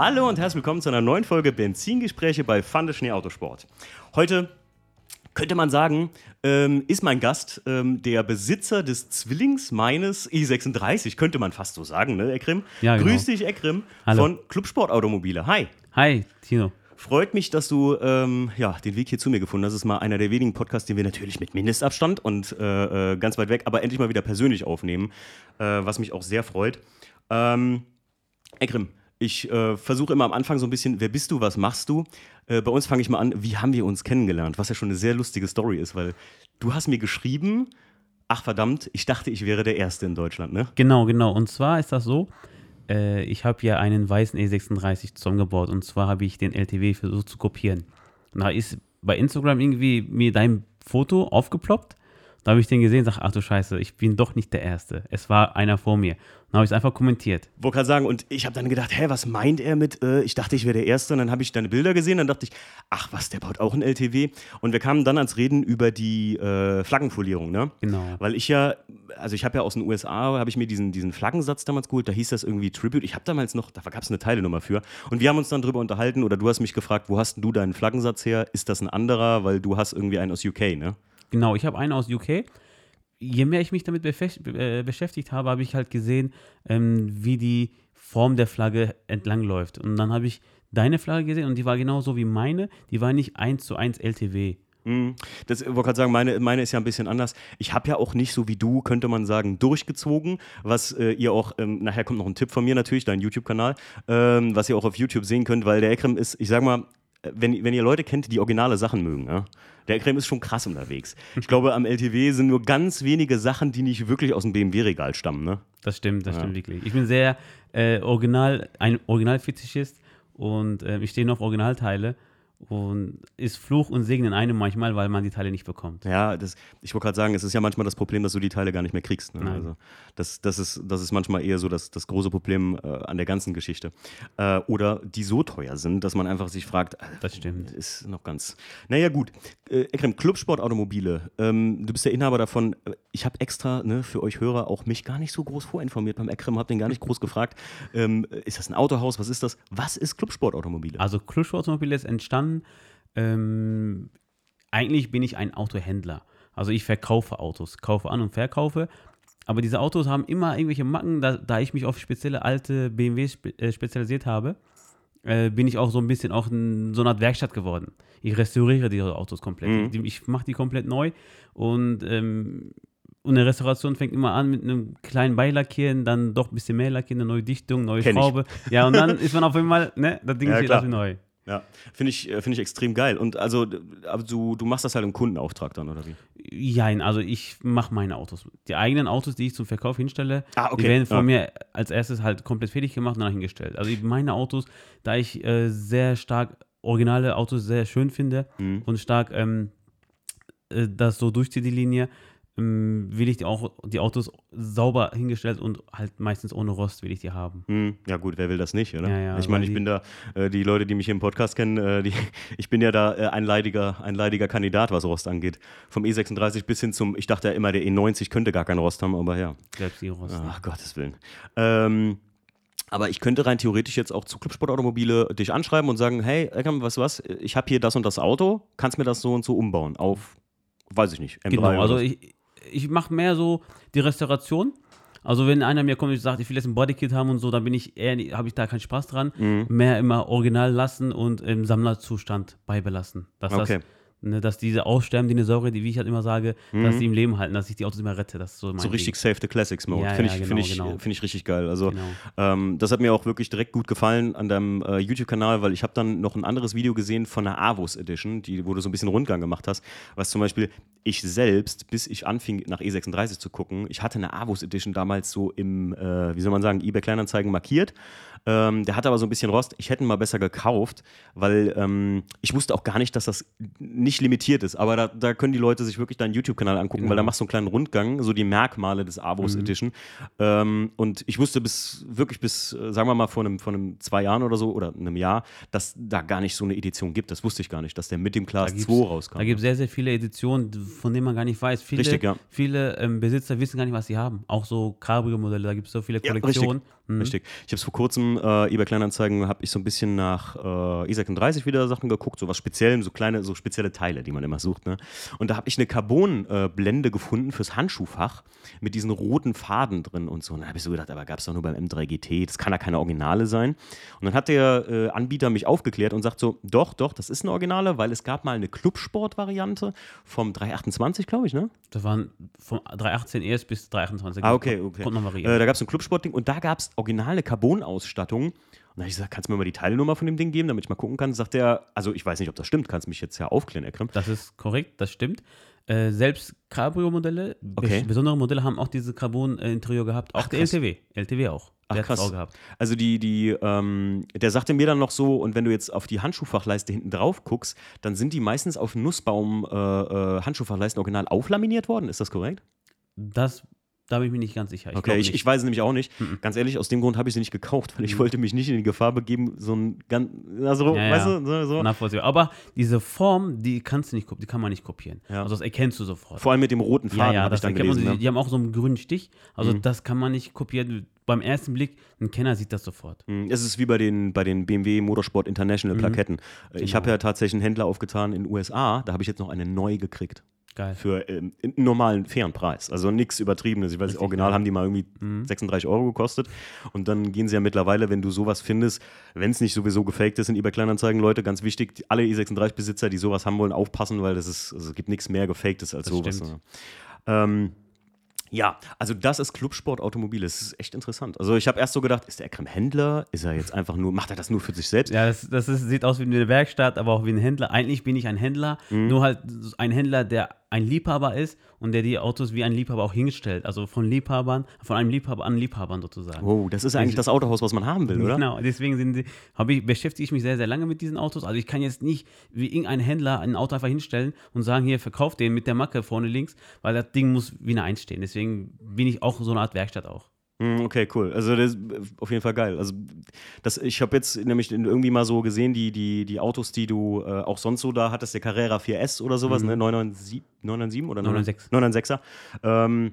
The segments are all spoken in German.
Hallo und herzlich willkommen zu einer neuen Folge Benzingespräche bei Fande Schnee Autosport. Heute könnte man sagen, ähm, ist mein Gast ähm, der Besitzer des Zwillings meines E36, könnte man fast so sagen, ne, Ekrim? Ja, genau. Grüß dich, Ekrim, Hallo. von Clubsport Automobile. Hi. Hi, Tino. Freut mich, dass du ähm, ja, den Weg hier zu mir gefunden hast. Das ist mal einer der wenigen Podcasts, den wir natürlich mit Mindestabstand und äh, äh, ganz weit weg, aber endlich mal wieder persönlich aufnehmen, äh, was mich auch sehr freut. Ähm, Ekrim, ich äh, versuche immer am Anfang so ein bisschen, wer bist du, was machst du? Äh, bei uns fange ich mal an, wie haben wir uns kennengelernt? Was ja schon eine sehr lustige Story ist, weil du hast mir geschrieben, ach verdammt, ich dachte, ich wäre der Erste in Deutschland, ne? Genau, genau. Und zwar ist das so, äh, ich habe ja einen weißen E36 zusammengebaut und zwar habe ich den LTW versucht zu kopieren. Da ist bei Instagram irgendwie mir dein Foto aufgeploppt. Da habe ich den gesehen und sage, ach du Scheiße, ich bin doch nicht der Erste. Es war einer vor mir. Dann habe ich es einfach kommentiert. Wollte gerade sagen, und ich habe dann gedacht, hä, was meint er mit, äh, ich dachte, ich wäre der Erste, und dann habe ich deine Bilder gesehen, dann dachte ich, ach was, der baut auch ein LTW. Und wir kamen dann ans Reden über die äh, Flaggenfolierung, ne? Genau. Weil ich ja, also ich habe ja aus den USA, habe ich mir diesen, diesen Flaggensatz damals geholt, da hieß das irgendwie Tribute. Ich habe damals noch, da gab es eine Teilenummer für. Und wir haben uns dann drüber unterhalten, oder du hast mich gefragt, wo hast denn du deinen Flaggensatz her? Ist das ein anderer? Weil du hast irgendwie einen aus UK, ne? Genau, ich habe einen aus UK. Je mehr ich mich damit äh, beschäftigt habe, habe ich halt gesehen, ähm, wie die Form der Flagge entlangläuft. Und dann habe ich deine Flagge gesehen und die war genauso wie meine. Die war nicht eins zu eins LTW. Mhm. Das wollte gerade sagen, meine, meine ist ja ein bisschen anders. Ich habe ja auch nicht so wie du, könnte man sagen, durchgezogen, was äh, ihr auch, ähm, nachher kommt noch ein Tipp von mir natürlich, dein YouTube-Kanal, ähm, was ihr auch auf YouTube sehen könnt, weil der Ekrem ist, ich sag mal, wenn, wenn ihr Leute kennt, die originale Sachen mögen, ja? der Ekrem ist schon krass unterwegs. Ich glaube, am LTW sind nur ganz wenige Sachen, die nicht wirklich aus dem BMW-Regal stammen. Ne? Das stimmt, das Ja. stimmt wirklich. Ich bin sehr äh, original, ein Originalfetischist und äh, ich stehe auf Originalteile und ist Fluch und Segen in einem manchmal, weil man die Teile nicht bekommt. Ja, das, ich wollte gerade sagen, es ist ja manchmal das Problem, dass du die Teile gar nicht mehr kriegst. Ne? Also das, das, ist, das ist manchmal eher so das, das große Problem äh, an der ganzen Geschichte. Äh, oder die so teuer sind, dass man einfach sich fragt, äh, Das stimmt. ist noch ganz. Naja, gut. Äh, Ekrem, Clubsport Automobile. Ähm, du bist der Inhaber davon. Äh, Ich habe extra ne, für euch Hörer auch mich gar nicht so groß vorinformiert beim Ekrem, habe den gar nicht groß gefragt. Ähm, ist das ein Autohaus? Was ist das? Was ist Clubsport Automobile? Also Clubsportautomobil ist entstanden, ähm, eigentlich bin ich ein Autohändler. Also ich verkaufe Autos, kaufe an und verkaufe. Aber diese Autos haben immer irgendwelche Macken, da, da ich mich auf spezielle alte BMWs spe äh, spezialisiert habe, äh, bin ich auch so ein bisschen auch in so eine Art Werkstatt geworden. Ich restauriere diese Autos komplett. Mhm. Ich mache die komplett neu und, ähm, und eine Restauration fängt immer an mit einem kleinen Beilackieren, dann doch ein bisschen mehr lackieren, eine neue Dichtung, neue Kenn ich. Schraube. Ja, und dann ist man auf einmal, ne, das Ding Ja, ist wieder neu. Ja, finde ich, äh, finde ich extrem geil. Und also, du, du machst das halt im Kundenauftrag dann, oder wie? Jein, also ich mache meine Autos. Die eigenen Autos, die ich zum Verkauf hinstelle, Ah, okay. die werden von Ja. mir als erstes halt komplett fertig gemacht und dann hingestellt. Also meine Autos, da ich äh, sehr stark originale Autos sehr schön finde Mhm. und stark ähm, äh, das so durchzieht die Linie, ähm, will ich die, auch, die Autos sauber hingestellt und halt meistens ohne Rost will ich die haben. Hm, ja gut, wer will das nicht, oder? Ja, ja, ich meine, weil ich bin da, äh, die Leute, die mich hier im Podcast kennen, äh, die, ich bin ja da äh, ein, leidiger, ein leidiger Kandidat, was Rost angeht. Vom E36 bis hin zum, ich dachte ja immer, der E90 könnte gar keinen Rost haben, aber ja. Selbst die Rost. Ach, Gottes Willen. Ähm, aber ich könnte rein theoretisch jetzt auch zu Clubsportautomobile dich anschreiben und sagen, hey, Eckam, weißt du was, ich habe hier das und das Auto, kannst mir das so und so umbauen auf, weiß ich nicht, M3 Genau, oder also so. ich, ich mache mehr so die Restauration. Also wenn einer mir kommt und sagt, ich will jetzt ein Bodykit haben und so, dann bin ich eher, habe ich da keinen Spaß dran. Mhm. Mehr immer original lassen und im Sammlerzustand beibelassen. Dass, Okay. das, ne, dass diese aussterbenden Dinosaurier, die wie ich halt immer sage, dass die im Leben halten, dass ich die Autos immer rette. Das ist so mein Mhm. So richtig. Save the Classics Mode. Ja, Finde ja, ich, genau, find ich, genau. find ich richtig geil. Also Genau. ähm, das hat mir auch wirklich direkt gut gefallen an deinem äh, YouTube-Kanal, weil ich habe dann noch ein anderes Video gesehen von der Avus Edition, die, wo du so ein bisschen Rundgang gemacht hast, was zum Beispiel ich selbst, bis ich anfing nach E36 zu gucken, ich hatte eine Avus Edition damals so im, äh, wie soll man sagen, eBay Kleinanzeigen markiert. Ähm, der hatte aber so ein bisschen Rost. Ich hätte ihn mal besser gekauft, weil ähm, ich wusste auch gar nicht, dass das nicht limitiert ist. Aber da, da können die Leute sich wirklich deinen YouTube-Kanal angucken, Genau. weil da machst du einen kleinen Rundgang, so die Merkmale des Avos Mhm. Edition. Ähm, und ich wusste bis wirklich bis, äh, sagen wir mal, vor einem, vor einem zwei Jahren oder so oder einem Jahr, dass da gar nicht so eine Edition gibt. Das wusste ich gar nicht, dass der mit dem Class Da gibt's- 2 rauskam. Da gibt es sehr, sehr viele Editionen, von denen man gar nicht weiß. Viele, Richtig, ja. viele ähm, Besitzer wissen gar nicht, was sie haben. Auch so Cabrio-Modelle, da gibt es so viele Ja, Kollektionen. Mhm. Richtig. Ich habe es vor kurzem, äh, eBay Kleinanzeigen, habe ich so ein bisschen nach äh, E36 wieder Sachen geguckt, so was speziell, so kleine, so spezielle Teile, die man immer sucht. Ne? Und da habe ich eine Carbon-Blende gefunden fürs Handschuhfach mit diesen roten Faden drin und so. Und dann habe ich so gedacht, aber gab es doch nur beim M3GT, das kann ja keine Originale sein. Und dann hat der äh, Anbieter mich aufgeklärt und sagt so, doch, doch, das ist eine Originale, weil es gab mal eine Clubsport-Variante vom 328, glaube ich, ne? Das waren vom 318 ES bis 328. Ah, okay, okay. Kommt noch variieren. Äh, da gab es ein Clubsportding und da gab es original eine Carbon-Ausstattung. Und da habe ich gesagt, kannst du mir mal die Teilnummer von dem Ding geben, damit ich mal gucken kann? Sagt er, also ich weiß nicht, ob das stimmt, kannst mich jetzt ja aufklären, Ekrem. Das ist korrekt, das stimmt. Äh, selbst Cabrio-Modelle, Okay. bes- besondere Modelle haben auch diese Carbon-Interieur gehabt. Auch Ach, der krass. LTW. LTW auch. Ach, der krass. auch gehabt. Also die, die, ähm, der sagte mir dann noch so, und wenn du jetzt auf die Handschuhfachleiste hinten drauf guckst, dann sind die meistens auf Nussbaum äh, äh, Handschuhfachleisten original auflaminiert worden, ist das korrekt? Das, da bin ich mir nicht ganz sicher. Ich okay, ich, ich weiß es nämlich auch nicht. Ganz ehrlich, aus dem Grund habe ich sie nicht gekauft, weil ich wollte mich nicht in die Gefahr begeben, so ein ganz, also, Ja, weißt ja. du, so. Nachvollziehbar. Aber diese Form, die kannst du nicht, die kann man nicht kopieren. Ja. Also das erkennst du sofort. Vor allem mit dem roten ja, Faden ja, habe ich das dann erkennt man. gelesen. Die, die haben auch so einen grünen Stich. Also Mhm. das kann man nicht kopieren. Beim ersten Blick, ein Kenner sieht das sofort. Mm, Es ist wie bei den, bei den BMW Motorsport International Mhm. Plaketten. Äh, Ich Genau. habe ja tatsächlich einen Händler aufgetan in den USA, da habe ich jetzt noch eine neu gekriegt. Geil. Für ähm, einen normalen, fairen Preis. Also nichts Übertriebenes. Ich weiß, Richtig original geil. haben die mal irgendwie Mhm. 36 Euro gekostet. Und dann gehen sie ja mittlerweile, wenn du sowas findest, wenn es nicht sowieso gefaked ist in eBay Kleinanzeigen, Leute, ganz wichtig, die- alle E36-Besitzer, die sowas haben wollen, aufpassen, weil das ist, also es gibt nichts mehr Gefaktes als Das sowas. ne? Ähm, ja, also das ist Clubsport Automobil. Das ist echt interessant. Also ich habe erst so gedacht, ist der Ekrem Händler? Ist er jetzt einfach nur, macht er das nur für sich selbst? Ja, das, das ist, sieht aus wie eine Werkstatt, aber auch wie ein Händler. Eigentlich bin ich ein Händler, Mhm. nur halt ein Händler, der ein Liebhaber ist und der die Autos wie ein Liebhaber auch hinstellt. Also von Liebhabern, von einem Liebhaber an Liebhabern sozusagen. Wow, das ist eigentlich das Autohaus, was man haben will, oder? Genau, deswegen sind die, hab ich, beschäftige ich mich sehr, sehr lange mit diesen Autos. Also ich kann jetzt nicht wie irgendein Händler ein Auto einfach hinstellen und sagen, hier, verkauf den mit der Macke vorne links, weil das Ding muss wie eine Eins stehen. Deswegen bin ich auch so eine Art Werkstatt auch. Hm, Okay, cool. Also das ist auf jeden Fall geil. Also das, ich habe jetzt nämlich irgendwie mal so gesehen, die, die, die Autos, die du äh, auch sonst so da hattest, der Carrera 4S oder sowas, ne? 997, 997 oder 996. 996er. Ähm,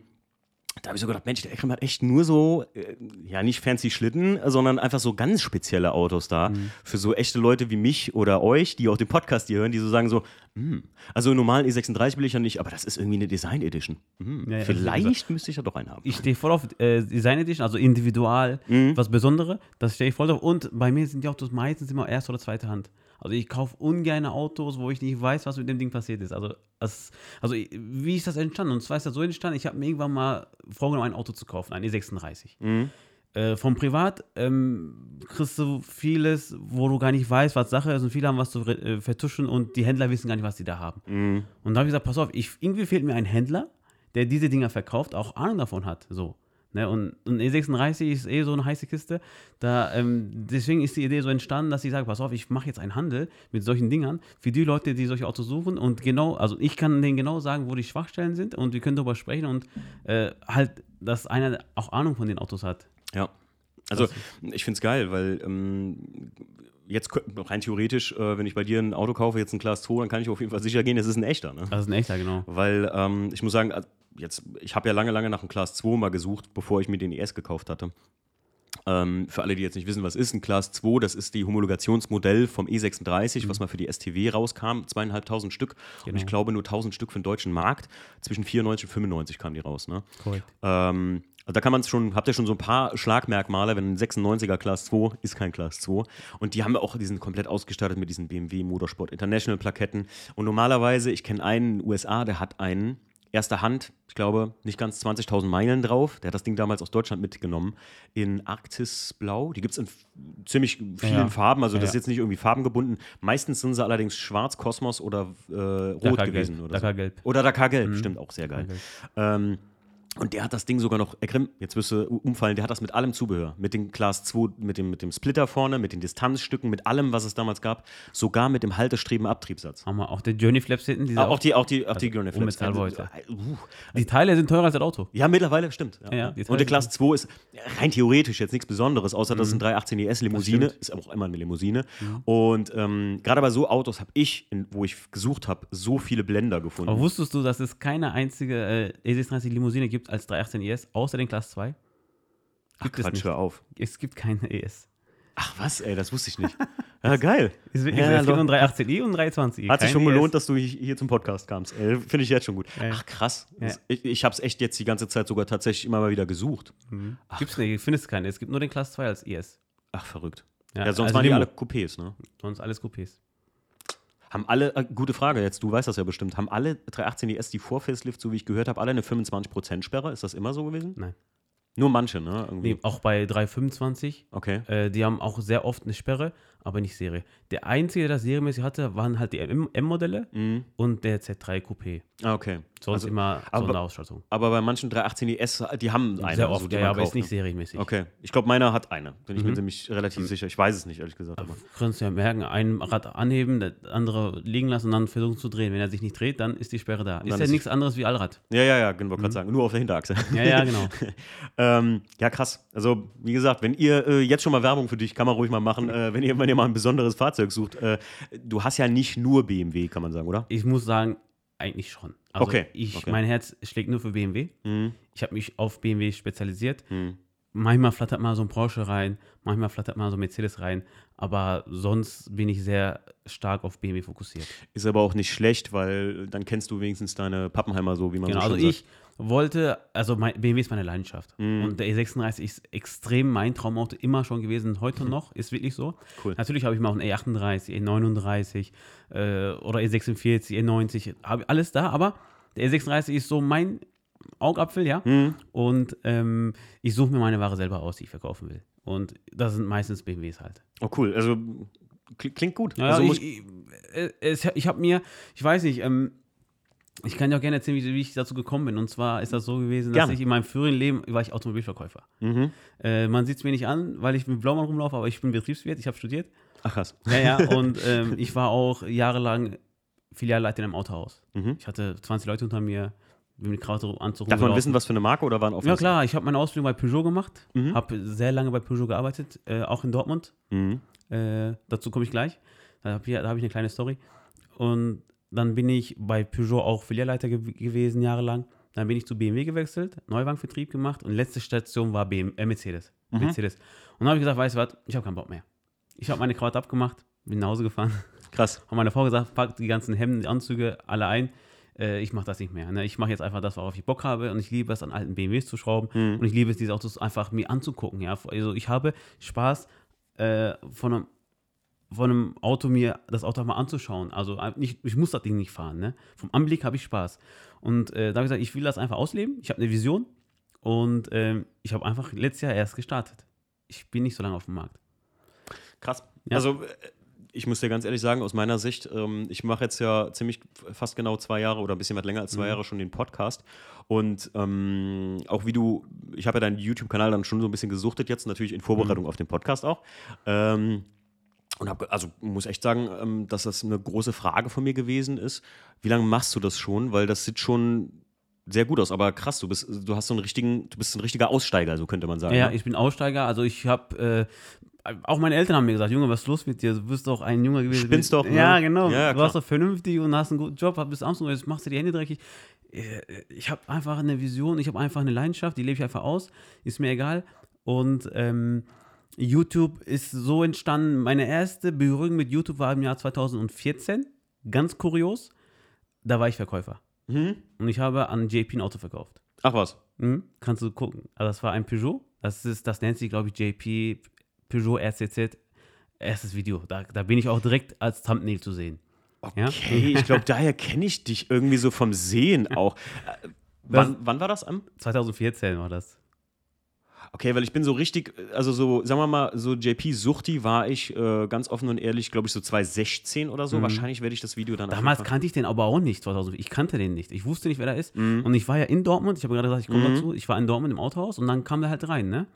da habe ich so gedacht, Mensch, der Ekrem hat echt nur so, äh, ja, nicht fancy Schlitten, sondern einfach so ganz spezielle Autos da. Mhm. Für so echte Leute wie mich oder euch, die auch den Podcast hier hören, die so sagen so, hm, also einen normalen E36 will ich ja nicht, aber das ist irgendwie eine Design Edition. Hm, Ja, ja, also vielleicht müsste ich ja doch einen haben. Ich stehe voll auf äh, Design Edition, also individual, Mhm. was Besonderes, das stehe ich voll drauf. Und bei mir sind die Autos meistens immer erste oder zweite Hand. Also ich kaufe ungern Autos, wo ich nicht weiß, was mit dem Ding passiert ist. Also, das, also wie ist das entstanden? Und zwar ist das so entstanden, ich habe mir irgendwann mal vorgenommen, ein Auto zu kaufen, ein E36. Mhm. Äh, vom Privat ähm, kriegst du vieles, wo du gar nicht weißt, was Sache ist und viele haben was zu äh, vertuschen und die Händler wissen gar nicht, was die da haben. Mhm. Und da habe ich gesagt, pass auf, ich, irgendwie fehlt mir ein Händler, der diese Dinger verkauft, auch Ahnung davon hat. So. Ne? Und, und E36 ist eh so eine heiße Kiste. Da, ähm, deswegen ist die Idee so entstanden, dass ich sage, pass auf, ich mache jetzt einen Handel mit solchen Dingern für die Leute, die solche Autos suchen. Und genau, also ich kann denen genau sagen, wo die Schwachstellen sind und wir können darüber sprechen und äh, halt, dass einer auch Ahnung von den Autos hat. Ja. Also ich finde es geil, weil ähm, jetzt rein theoretisch, äh, wenn ich bei dir ein Auto kaufe, jetzt ein Class 2, dann kann ich auf jeden Fall sicher gehen, es ist ein echter. Ne? Das ist ein echter, genau. Weil ähm, ich muss sagen, jetzt, ich habe ja lange, lange nach einem Class 2 mal gesucht, bevor ich mir den ES gekauft hatte. Ähm, für alle, die jetzt nicht wissen, was ist ein Class 2, das ist die Homologationsmodell vom E36, was mal für die STW rauskam, zweieinhalbtausend Stück. Und Genau. ich glaube nur 1000 Stück für den deutschen Markt. Zwischen 94 und 95 kamen die raus. Ne? Korrekt. Ähm, also da kann man es schon, habt ihr schon so ein paar Schlagmerkmale, wenn ein 96er Class 2 ist kein Class 2. Und die haben auch, die sind komplett ausgestattet mit diesen BMW Motorsport International Plaketten. Und normalerweise, ich kenne einen in den USA, der hat einen, erster Hand, ich glaube, nicht ganz 20.000 Meilen drauf. Der hat das Ding damals aus Deutschland mitgenommen. In Arktisblau. Die gibt es in ziemlich vielen Ja. Farben. Also das ist jetzt nicht irgendwie farbengebunden. Meistens sind sie allerdings schwarz, Kosmos oder äh, rot Dakar gewesen. Gelb. Oder, so. Dakar Gelb. oder Dakar Gelb, stimmt auch sehr geil. Dakar Ähm, und der hat das Ding sogar noch, Ekrem, jetzt wirst du umfallen, der hat das mit allem Zubehör. Mit dem Class 2, mit dem, mit dem Splitter vorne, mit den Distanzstücken, mit allem, was es damals gab. Sogar mit dem Haltestreben-Abtriebssatz. Haben wir auch die Journey Flaps hinten, Ah, auch die, auch die, auch die Gurney Flaps. unbezahlbar heute. Uh, die Teile sind teurer als das Auto. ja, mittlerweile stimmt. Ja. Ja, die und der Class 2 ist rein theoretisch jetzt nichts Besonderes, außer dass es ein 318 ES Limousine Mhm. Ist, aber auch immer eine Limousine. Und ähm, gerade bei so Autos habe ich, in, wo ich gesucht habe, so viele Blender gefunden. Aber wusstest du, dass es keine einzige äh, E36 Limousine gibt als 318 ES, außer den Class 2? Ach, Gibt es Quatsch, nicht. hör auf. Es gibt keine ES. Ach was, ey, das wusste ich nicht. Ja, geil. Es, Ja, es gibt ein 318i und ein 320i. Hat sich schon ES. gelohnt, dass du hier zum Podcast kamst. Finde ich jetzt schon gut. Ja. Ach krass. Ja. Ich, ich habe es echt jetzt die ganze Zeit sogar tatsächlich immer mal wieder gesucht. Gibt's nicht, findest keine. Es gibt nur den Class 2 als ES. Ach verrückt. Ja, Ja, sonst also waren die alle Coupés, ne? Sonst alles Coupés. Haben alle, äh, gute Frage jetzt, du weißt das ja bestimmt, haben alle 318 ES, die vor Facelift, so wie ich gehört habe, alle eine 25% Sperre? Ist das immer so gewesen? Nein. Nur manche, ne? Irgendwie. Nee, auch bei 325. Okay. Äh, die haben auch sehr oft eine Sperre, aber nicht Serie. Der einzige, der das serienmäßig hatte, waren halt die M-Modelle und der Z3 Coupé. Ah, okay. Sonst Also, immer aber- Sonderausstattung. aber bei manchen 318 ES, die haben eine. Sehr also oft, die ja, aber ist kauft, nicht ne? serienmäßig. Okay. Ich glaube, meiner hat eine. Bin ich Mhm. mir ziemlich relativ sicher. Ich weiß es nicht, ehrlich gesagt. Aber. Kannst du ja merken, ein Rad anheben, das andere liegen lassen und dann versuchen zu drehen. Wenn er sich nicht dreht, dann ist die Sperre da. Ist ja ist die- nichts anderes wie Allrad. Ja, ja, ja, genau, gerade sagen. Nur auf der Hinterachse. Ja, ja, genau. ähm, ja, krass. Also, wie gesagt, wenn ihr äh, jetzt schon mal Werbung für dich, kann man ruhig mal machen, äh, wenn, ihr, wenn ihr mal ein besonderes Fahrzeug sucht. Äh, du hast ja nicht nur BMW, kann man sagen, oder? Ich muss sagen, eigentlich schon. Also Okay, Ich, okay. Mein Herz schlägt nur für BMW. Mhm. Ich habe mich auf BMW spezialisiert. Mhm. Manchmal flattert mal so ein Porsche rein, manchmal flattert mal so ein Mercedes rein, aber sonst bin ich sehr stark auf BMW fokussiert. Ist aber auch nicht schlecht, weil dann kennst du wenigstens deine Pappenheimer so, wie man Genau, so also schön ich wollte, also mein, BMW ist meine Leidenschaft. Mhm. Und der E36 ist extrem mein Traumauto, immer schon gewesen, heute noch, ist wirklich so. Cool. Natürlich habe ich mal auch einen E38, E39 äh, oder E46, E90, habe alles da, aber der E36 ist so mein Augapfel, ja. Mhm. Und ähm, ich suche mir meine Ware selber aus, die ich verkaufen will. Und das sind meistens BMWs halt. Oh, cool. Also kli- klingt gut. Ja, also muss, ich, ich, äh, ich habe mir, ich weiß nicht, ähm, ich kann dir auch gerne erzählen, wie, wie ich dazu gekommen bin. Und zwar ist das so gewesen, dass Gerne. ich in meinem früheren Leben war ich Automobilverkäufer. mhm. Äh, man sieht es mir nicht an, weil ich mit Blaumann rumlaufe, aber ich bin Betriebswirt, ich habe studiert. Ach krass. Ja, ja, und ähm, ich war auch jahrelang Filialleiter in einem Autohaus. Mhm. Ich hatte 20 Leute unter mir, bin mit Kraut Anzug Darf man wissen, was für eine Marke oder waren auf Ja klar, ich habe meine Ausbildung bei Peugeot gemacht, Mhm. habe sehr lange bei Peugeot gearbeitet, äh, auch in Dortmund. Mhm. Äh, dazu komme ich gleich. Da habe hab ich eine kleine Story. Und dann bin ich bei Peugeot auch Filialleiter ge gewesen, jahrelang. Dann bin ich zu BMW gewechselt, Neuwagenvertrieb gemacht und letzte Station war BM äh, Mercedes. Mhm. Mercedes. Und dann habe ich gesagt, weißt du was, ich habe keinen Bock mehr. Ich habe meine Krawatte abgemacht, bin nach Hause gefahren, Krass. habe meine Frau gesagt, pack die ganzen Hemden, die Anzüge alle ein. Äh, ich mache das nicht mehr. Ne? Ich mache jetzt einfach das, worauf ich Bock habe und ich liebe es, an alten BMWs zu schrauben Mhm. und ich liebe es, diese Autos einfach mir anzugucken. Ja? Also ich habe Spaß äh, von einem von einem Auto mir das Auto mal anzuschauen. Also äh, nicht, ich muss das Ding nicht fahren. Ne? Vom Anblick habe ich Spaß. Und äh, da habe ich gesagt, ich will das einfach ausleben. Ich habe eine Vision und ähm, ich habe einfach letztes Jahr erst gestartet. Ich bin nicht so lange auf dem Markt. Krass. Ja. Also, äh, ich muss dir ganz ehrlich sagen, aus meiner Sicht, ähm, ich mache jetzt ja ziemlich fast genau zwei Jahre oder ein bisschen was länger als zwei Mhm. Jahre schon den Podcast. Und ähm, auch wie du, ich habe ja deinen YouTube-Kanal dann schon so ein bisschen gesuchtet jetzt, natürlich in Vorbereitung Mhm. auf den Podcast auch. Ähm, und hab, also muss echt sagen, ähm, dass das eine große Frage von mir gewesen ist. Wie lange machst du das schon? Weil das sieht schon sehr gut aus, aber krass, du bist, du hast so einen richtigen, du bist ein richtiger Aussteiger, so könnte man sagen. Ja, ne? ich bin Aussteiger. Also ich habe, äh, auch meine Eltern haben mir gesagt, Junge, was ist los mit dir? Du bist doch ein Junge gewesen. Spinnst doch, ne? Ja, genau. Ja, du warst doch vernünftig und hast einen guten Job, bist abends und jetzt machst du die Hände dreckig. Äh, Ich habe einfach eine Vision, ich habe einfach eine Leidenschaft, die lebe ich einfach aus, ist mir egal. Und ähm, YouTube ist so entstanden. Meine erste Berührung mit YouTube war im Jahr 2014. Ganz kurios. Da war ich Verkäufer. Mhm. Und ich habe an JP ein Auto verkauft. Ach was. Mhm, kannst du gucken. Also das war ein Peugeot. Das ist, das nennt sich, glaube ich, JP Peugeot RCZ. Erstes Video. Da, da bin ich auch direkt als Thumbnail zu sehen. Ja? Okay, ich glaube, daher kenne ich dich irgendwie so vom Sehen auch. Äh, wann, wann war das am? 2014 war das. Okay, weil ich bin so richtig, also so, sagen wir mal, so JP Suchti war ich äh, ganz offen und ehrlich, glaube ich, so 2016 oder so. Wahrscheinlich werde ich das Video dann Mhm. Damals kannte ich den aber auch nicht. 2000. Ich kannte den nicht. Ich wusste nicht, wer der ist. Mhm. Und ich war ja in Dortmund. Ich habe gerade gesagt, ich komme dazu. Ich war in Dortmund im Autohaus und dann kam der halt rein. Ne?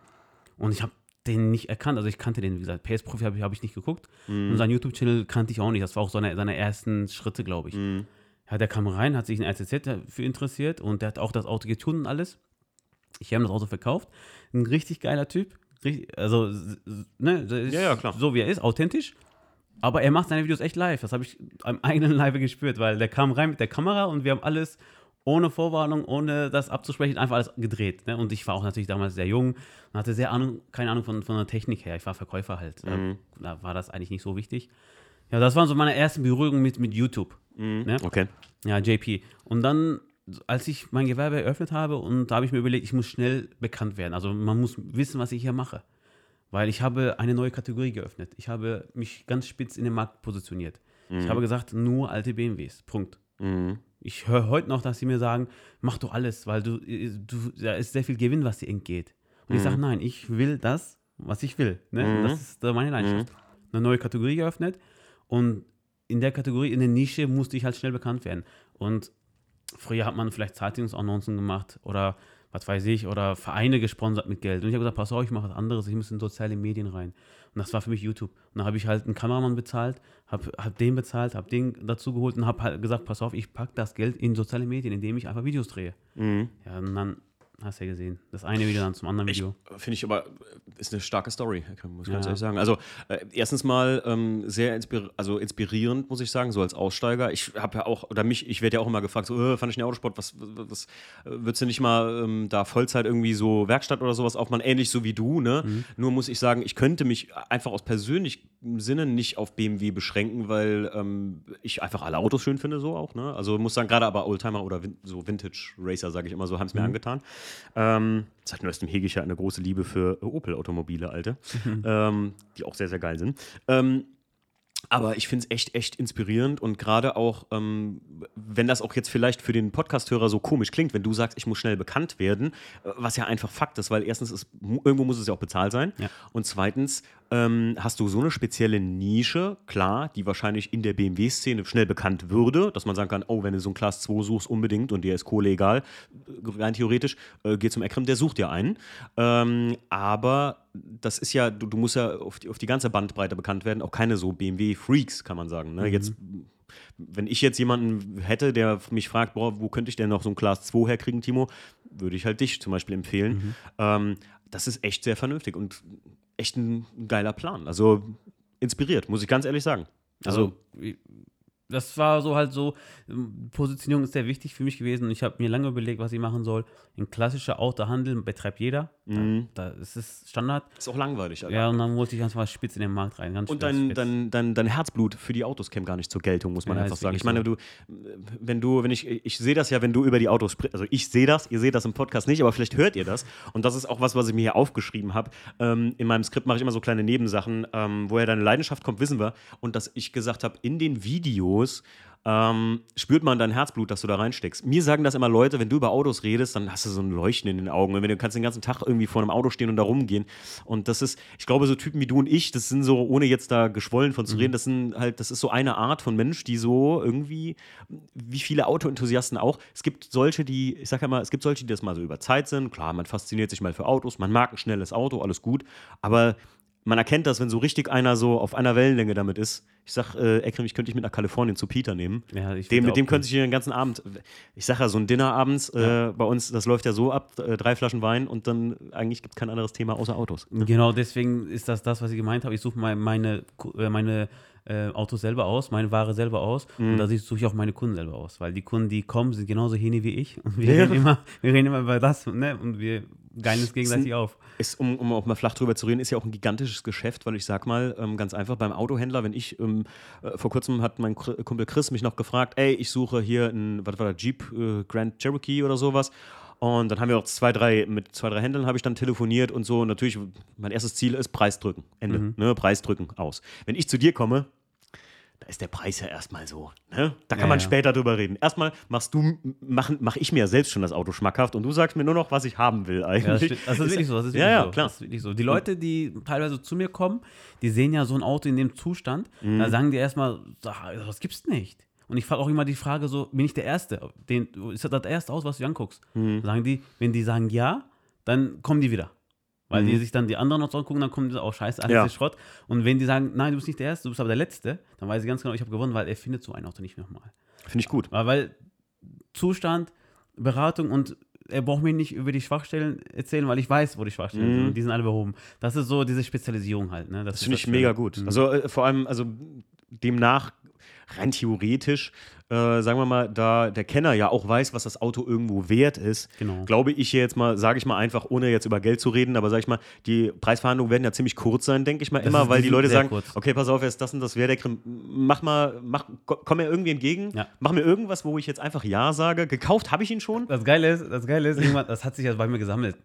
Und ich habe den nicht erkannt. Also ich kannte den, wie gesagt, PS Profi habe ich, hab ich nicht geguckt. Mhm. Und seinen YouTube-Channel kannte ich auch nicht. Das war auch seine, seine ersten Schritte, glaube ich. Mhm. Ja, der kam rein, hat sich in RCZ dafür interessiert und der hat auch das Auto getunt und alles. Ich habe das Auto verkauft. Ein richtig geiler Typ. Richtig, also, ne, Ja, ja, klar. so wie er ist, authentisch. Aber er macht seine Videos echt live. Das habe ich am eigenen Leibe gespürt, weil der kam rein mit der Kamera und wir haben alles ohne Vorwarnung, ohne das abzusprechen, einfach alles gedreht. Ne? Und ich war auch natürlich damals sehr jung und hatte sehr Ahnung, keine Ahnung von, von der Technik her. Ich war Verkäufer halt. Mhm. Da war das eigentlich nicht so wichtig. Ja, das waren so meine ersten Berührungen mit, mit YouTube. Ne? Okay. Ja, JP. Und dann, als ich mein Gewerbe eröffnet habe, und da habe ich mir überlegt, ich muss schnell bekannt werden. Also man muss wissen, was ich hier mache. Weil ich habe eine neue Kategorie geöffnet. Ich habe mich ganz spitz in den Markt positioniert. Ich habe gesagt, nur alte BMWs. Punkt. Mhm. Ich höre heute noch, dass sie mir sagen, mach doch alles, weil du, du da ist sehr viel Gewinn, was dir entgeht. Und ich sage, nein, ich will das, was ich will. Ne? Und Das ist äh, meine Leidenschaft. Eine neue Kategorie geöffnet und in der Kategorie, in der Nische musste ich halt schnell bekannt werden. Und früher hat man vielleicht Zeitungsannoncen gemacht oder was weiß ich, oder Vereine gesponsert mit Geld. Und ich habe gesagt, pass auf, ich mache was anderes, ich muss in soziale Medien rein. Und das war für mich YouTube. Und dann habe ich halt einen Kameramann bezahlt, habe hab den bezahlt, habe den dazu geholt und habe halt gesagt, pass auf, ich packe das Geld in soziale Medien, indem ich einfach Videos drehe. Ja, und dann hast du ja gesehen, das eine Video dann zum anderen Video. Finde ich aber, ist eine starke Story, muss ich ganz Ja. ehrlich sagen. Also, äh, erstens mal ähm, sehr inspir also inspirierend, muss ich sagen, so als Aussteiger. Ich habe ja auch, oder mich, ich werde ja auch immer gefragt, so, äh, fand ich den Autosport, was, was, äh, würdest du nicht mal ähm, da Vollzeit irgendwie so Werkstatt oder sowas aufmachen, ähnlich so wie du, ne? Nur muss ich sagen, ich könnte mich einfach aus persönlichem Sinne nicht auf BMW beschränken, weil ähm, ich einfach alle Autos schön finde, so auch, ne? Also muss sagen, gerade aber Oldtimer oder Vin so Vintage Racer, sage ich immer so, haben es mir angetan. Ähm, seit neuestem hege ich ja eine große Liebe für Opel-Automobile, alte, ähm, die auch sehr, sehr geil sind. Ähm, aber ich finde es echt, echt inspirierend und gerade auch, ähm, wenn das auch jetzt vielleicht für den Podcast-Hörer so komisch klingt, wenn du sagst, ich muss schnell bekannt werden, äh, was ja einfach Fakt ist, weil erstens ist, irgendwo muss es ja auch bezahlt sein Ja. und zweitens ähm, hast du so eine spezielle Nische, klar, die wahrscheinlich in der BMW-Szene schnell bekannt würde, dass man sagen kann, oh, wenn du so einen Class 2 suchst, unbedingt und der ist Kohle-egal, äh, rein theoretisch, äh, geh zum Ekrem, der sucht dir einen. Ähm, aber das ist ja, du, du musst ja auf die, auf die ganze Bandbreite bekannt werden, auch keine so BMW-Freaks, kann man sagen. Ne? Jetzt, wenn ich jetzt jemanden hätte, der mich fragt, boah, wo könnte ich denn noch so ein Class 2 herkriegen, Timo, würde ich halt dich zum Beispiel empfehlen. Ähm, das ist echt sehr vernünftig und echt ein geiler Plan. Also inspiriert, muss ich ganz ehrlich sagen. Also, Also, das war so halt so, ähm, Positionierung ist sehr wichtig für mich gewesen und ich habe mir lange überlegt, was ich machen soll. Ein klassischer Autohandel betreibt jeder. Mhm. Da, da ist es Standard. ist auch langweilig. Alter. Ja, und dann wollte ich ganz mal spitz in den Markt rein. Und dein, dein, dein, dein Herzblut für die Autos käme gar nicht zur Geltung, muss man Ja, einfach sagen. Ich meine, du, wenn du, wenn ich, ich sehe das ja, wenn du über die Autos sprichst, also ich sehe das, ihr seht das im Podcast nicht, aber vielleicht hört ihr das. Und das ist auch was, was ich mir hier aufgeschrieben habe. Ähm, in meinem Skript mache ich immer so kleine Nebensachen, ähm, woher deine Leidenschaft kommt, wissen wir. Und dass ich gesagt habe, in den Videos ähm, spürt man dein Herzblut, dass du da reinsteckst. Mir sagen das immer Leute, wenn du über Autos redest, dann hast du so ein Leuchten in den Augen. Und wenn du kannst den ganzen Tag irgendwie vor einem Auto stehen und da rumgehen. Und das ist, ich glaube, so Typen wie du und ich, das sind so, ohne jetzt da geschwollen von zu reden, das sind halt, das ist so eine Art von Mensch, die so irgendwie, wie viele Autoenthusiasten auch, es gibt solche, die, ich sag ja mal, es gibt solche, die das mal so über Zeit sind. Klar, man fasziniert sich mal für Autos, man mag ein schnelles Auto, alles gut. Aber man erkennt das, wenn so richtig einer so auf einer Wellenlänge damit ist. Ich sag, äh, Ekrem, ich könnte dich mit nach Kalifornien zu Peter nehmen. Ja, dem, mit dem könnte ich den ganzen Abend, ich sag ja, so ein Dinner abends äh, bei uns, das läuft ja so ab, äh, drei Flaschen Wein und dann eigentlich gibt es kein anderes Thema außer Autos. Genau, deswegen ist das das, was ich gemeint habe. Ich suche meine, meine, äh, meine äh, Autos selber aus, meine Ware selber aus Mhm. und da suche ich auch meine Kunden selber aus, weil die Kunden, die kommen, sind genauso Hähne wie ich und wir, Ja. reden, immer, wir reden immer über das ne? und wir geilen es gegenseitig auf. Ist, um, um auch mal flach drüber zu reden, ist ja auch ein gigantisches Geschäft, weil ich sag mal, ähm, ganz einfach beim Autohändler, wenn ich, ähm, äh, vor kurzem hat mein Kumpel Chris mich noch gefragt, ey, ich suche hier einen, was war der, Jeep äh, Grand Cherokee oder sowas. Und dann haben wir auch zwei, drei, mit zwei, drei Händlern habe ich dann telefoniert und so. Und natürlich, mein erstes Ziel ist Preis drücken. Ende. Ne? Preis drücken, aus. Wenn ich zu dir komme, da ist der Preis ja erstmal so. Ne? Da kann Ja, man ja. später drüber reden. Erstmal machst du, mach, mach ich mir selbst schon das Auto schmackhaft und du sagst mir nur noch, was ich haben will eigentlich. Ja, das, das ist wirklich so. Das ist Ja, wirklich ja, so. klar. So. Die Leute, die teilweise zu mir kommen, die sehen ja so ein Auto in dem Zustand, Mhm. da sagen die erstmal, "Ah, das gibt's nicht. Und ich frage auch immer die Frage so, bin ich der Erste? Den, ist das das erste Haus, was du anguckst? Mhm. Sagen die, wenn die sagen ja, dann kommen die wieder. Weil die sich dann die anderen noch so angucken, dann kommen die so, oh scheiße, alles Mhm. Ja. ist Schrott. Und wenn die sagen, nein, du bist nicht der Erste, du bist aber der Letzte, dann weiß ich ganz genau, ich habe gewonnen, weil er findet so ein Auto nicht nochmal. Finde ich gut. Weil, weil Zustand, Beratung und er braucht mir nicht über die Schwachstellen erzählen, weil ich weiß, wo die Schwachstellen sind und die sind alle behoben. Das ist so diese Spezialisierung halt. Ne? Das ist finde ich mega gut. Mhm. Also äh, vor allem, also demnach rein theoretisch, äh, sagen wir mal, da der Kenner ja auch weiß, was das Auto irgendwo wert ist, Genau. glaube ich jetzt mal, sage ich mal einfach, ohne jetzt über Geld zu reden, aber sage ich mal, die Preisverhandlungen werden ja ziemlich kurz sein, denke ich mal Das immer, weil die Leute sagen, kurz. okay, pass auf, jetzt das und das wäre der Krim, mach mal, mach, komm mir irgendwie entgegen, Ja. mach mir irgendwas, wo ich jetzt einfach Ja sage. Gekauft habe ich ihn schon. Das Geile ist, das Geile ist, das hat sich ja bei mir gesammelt.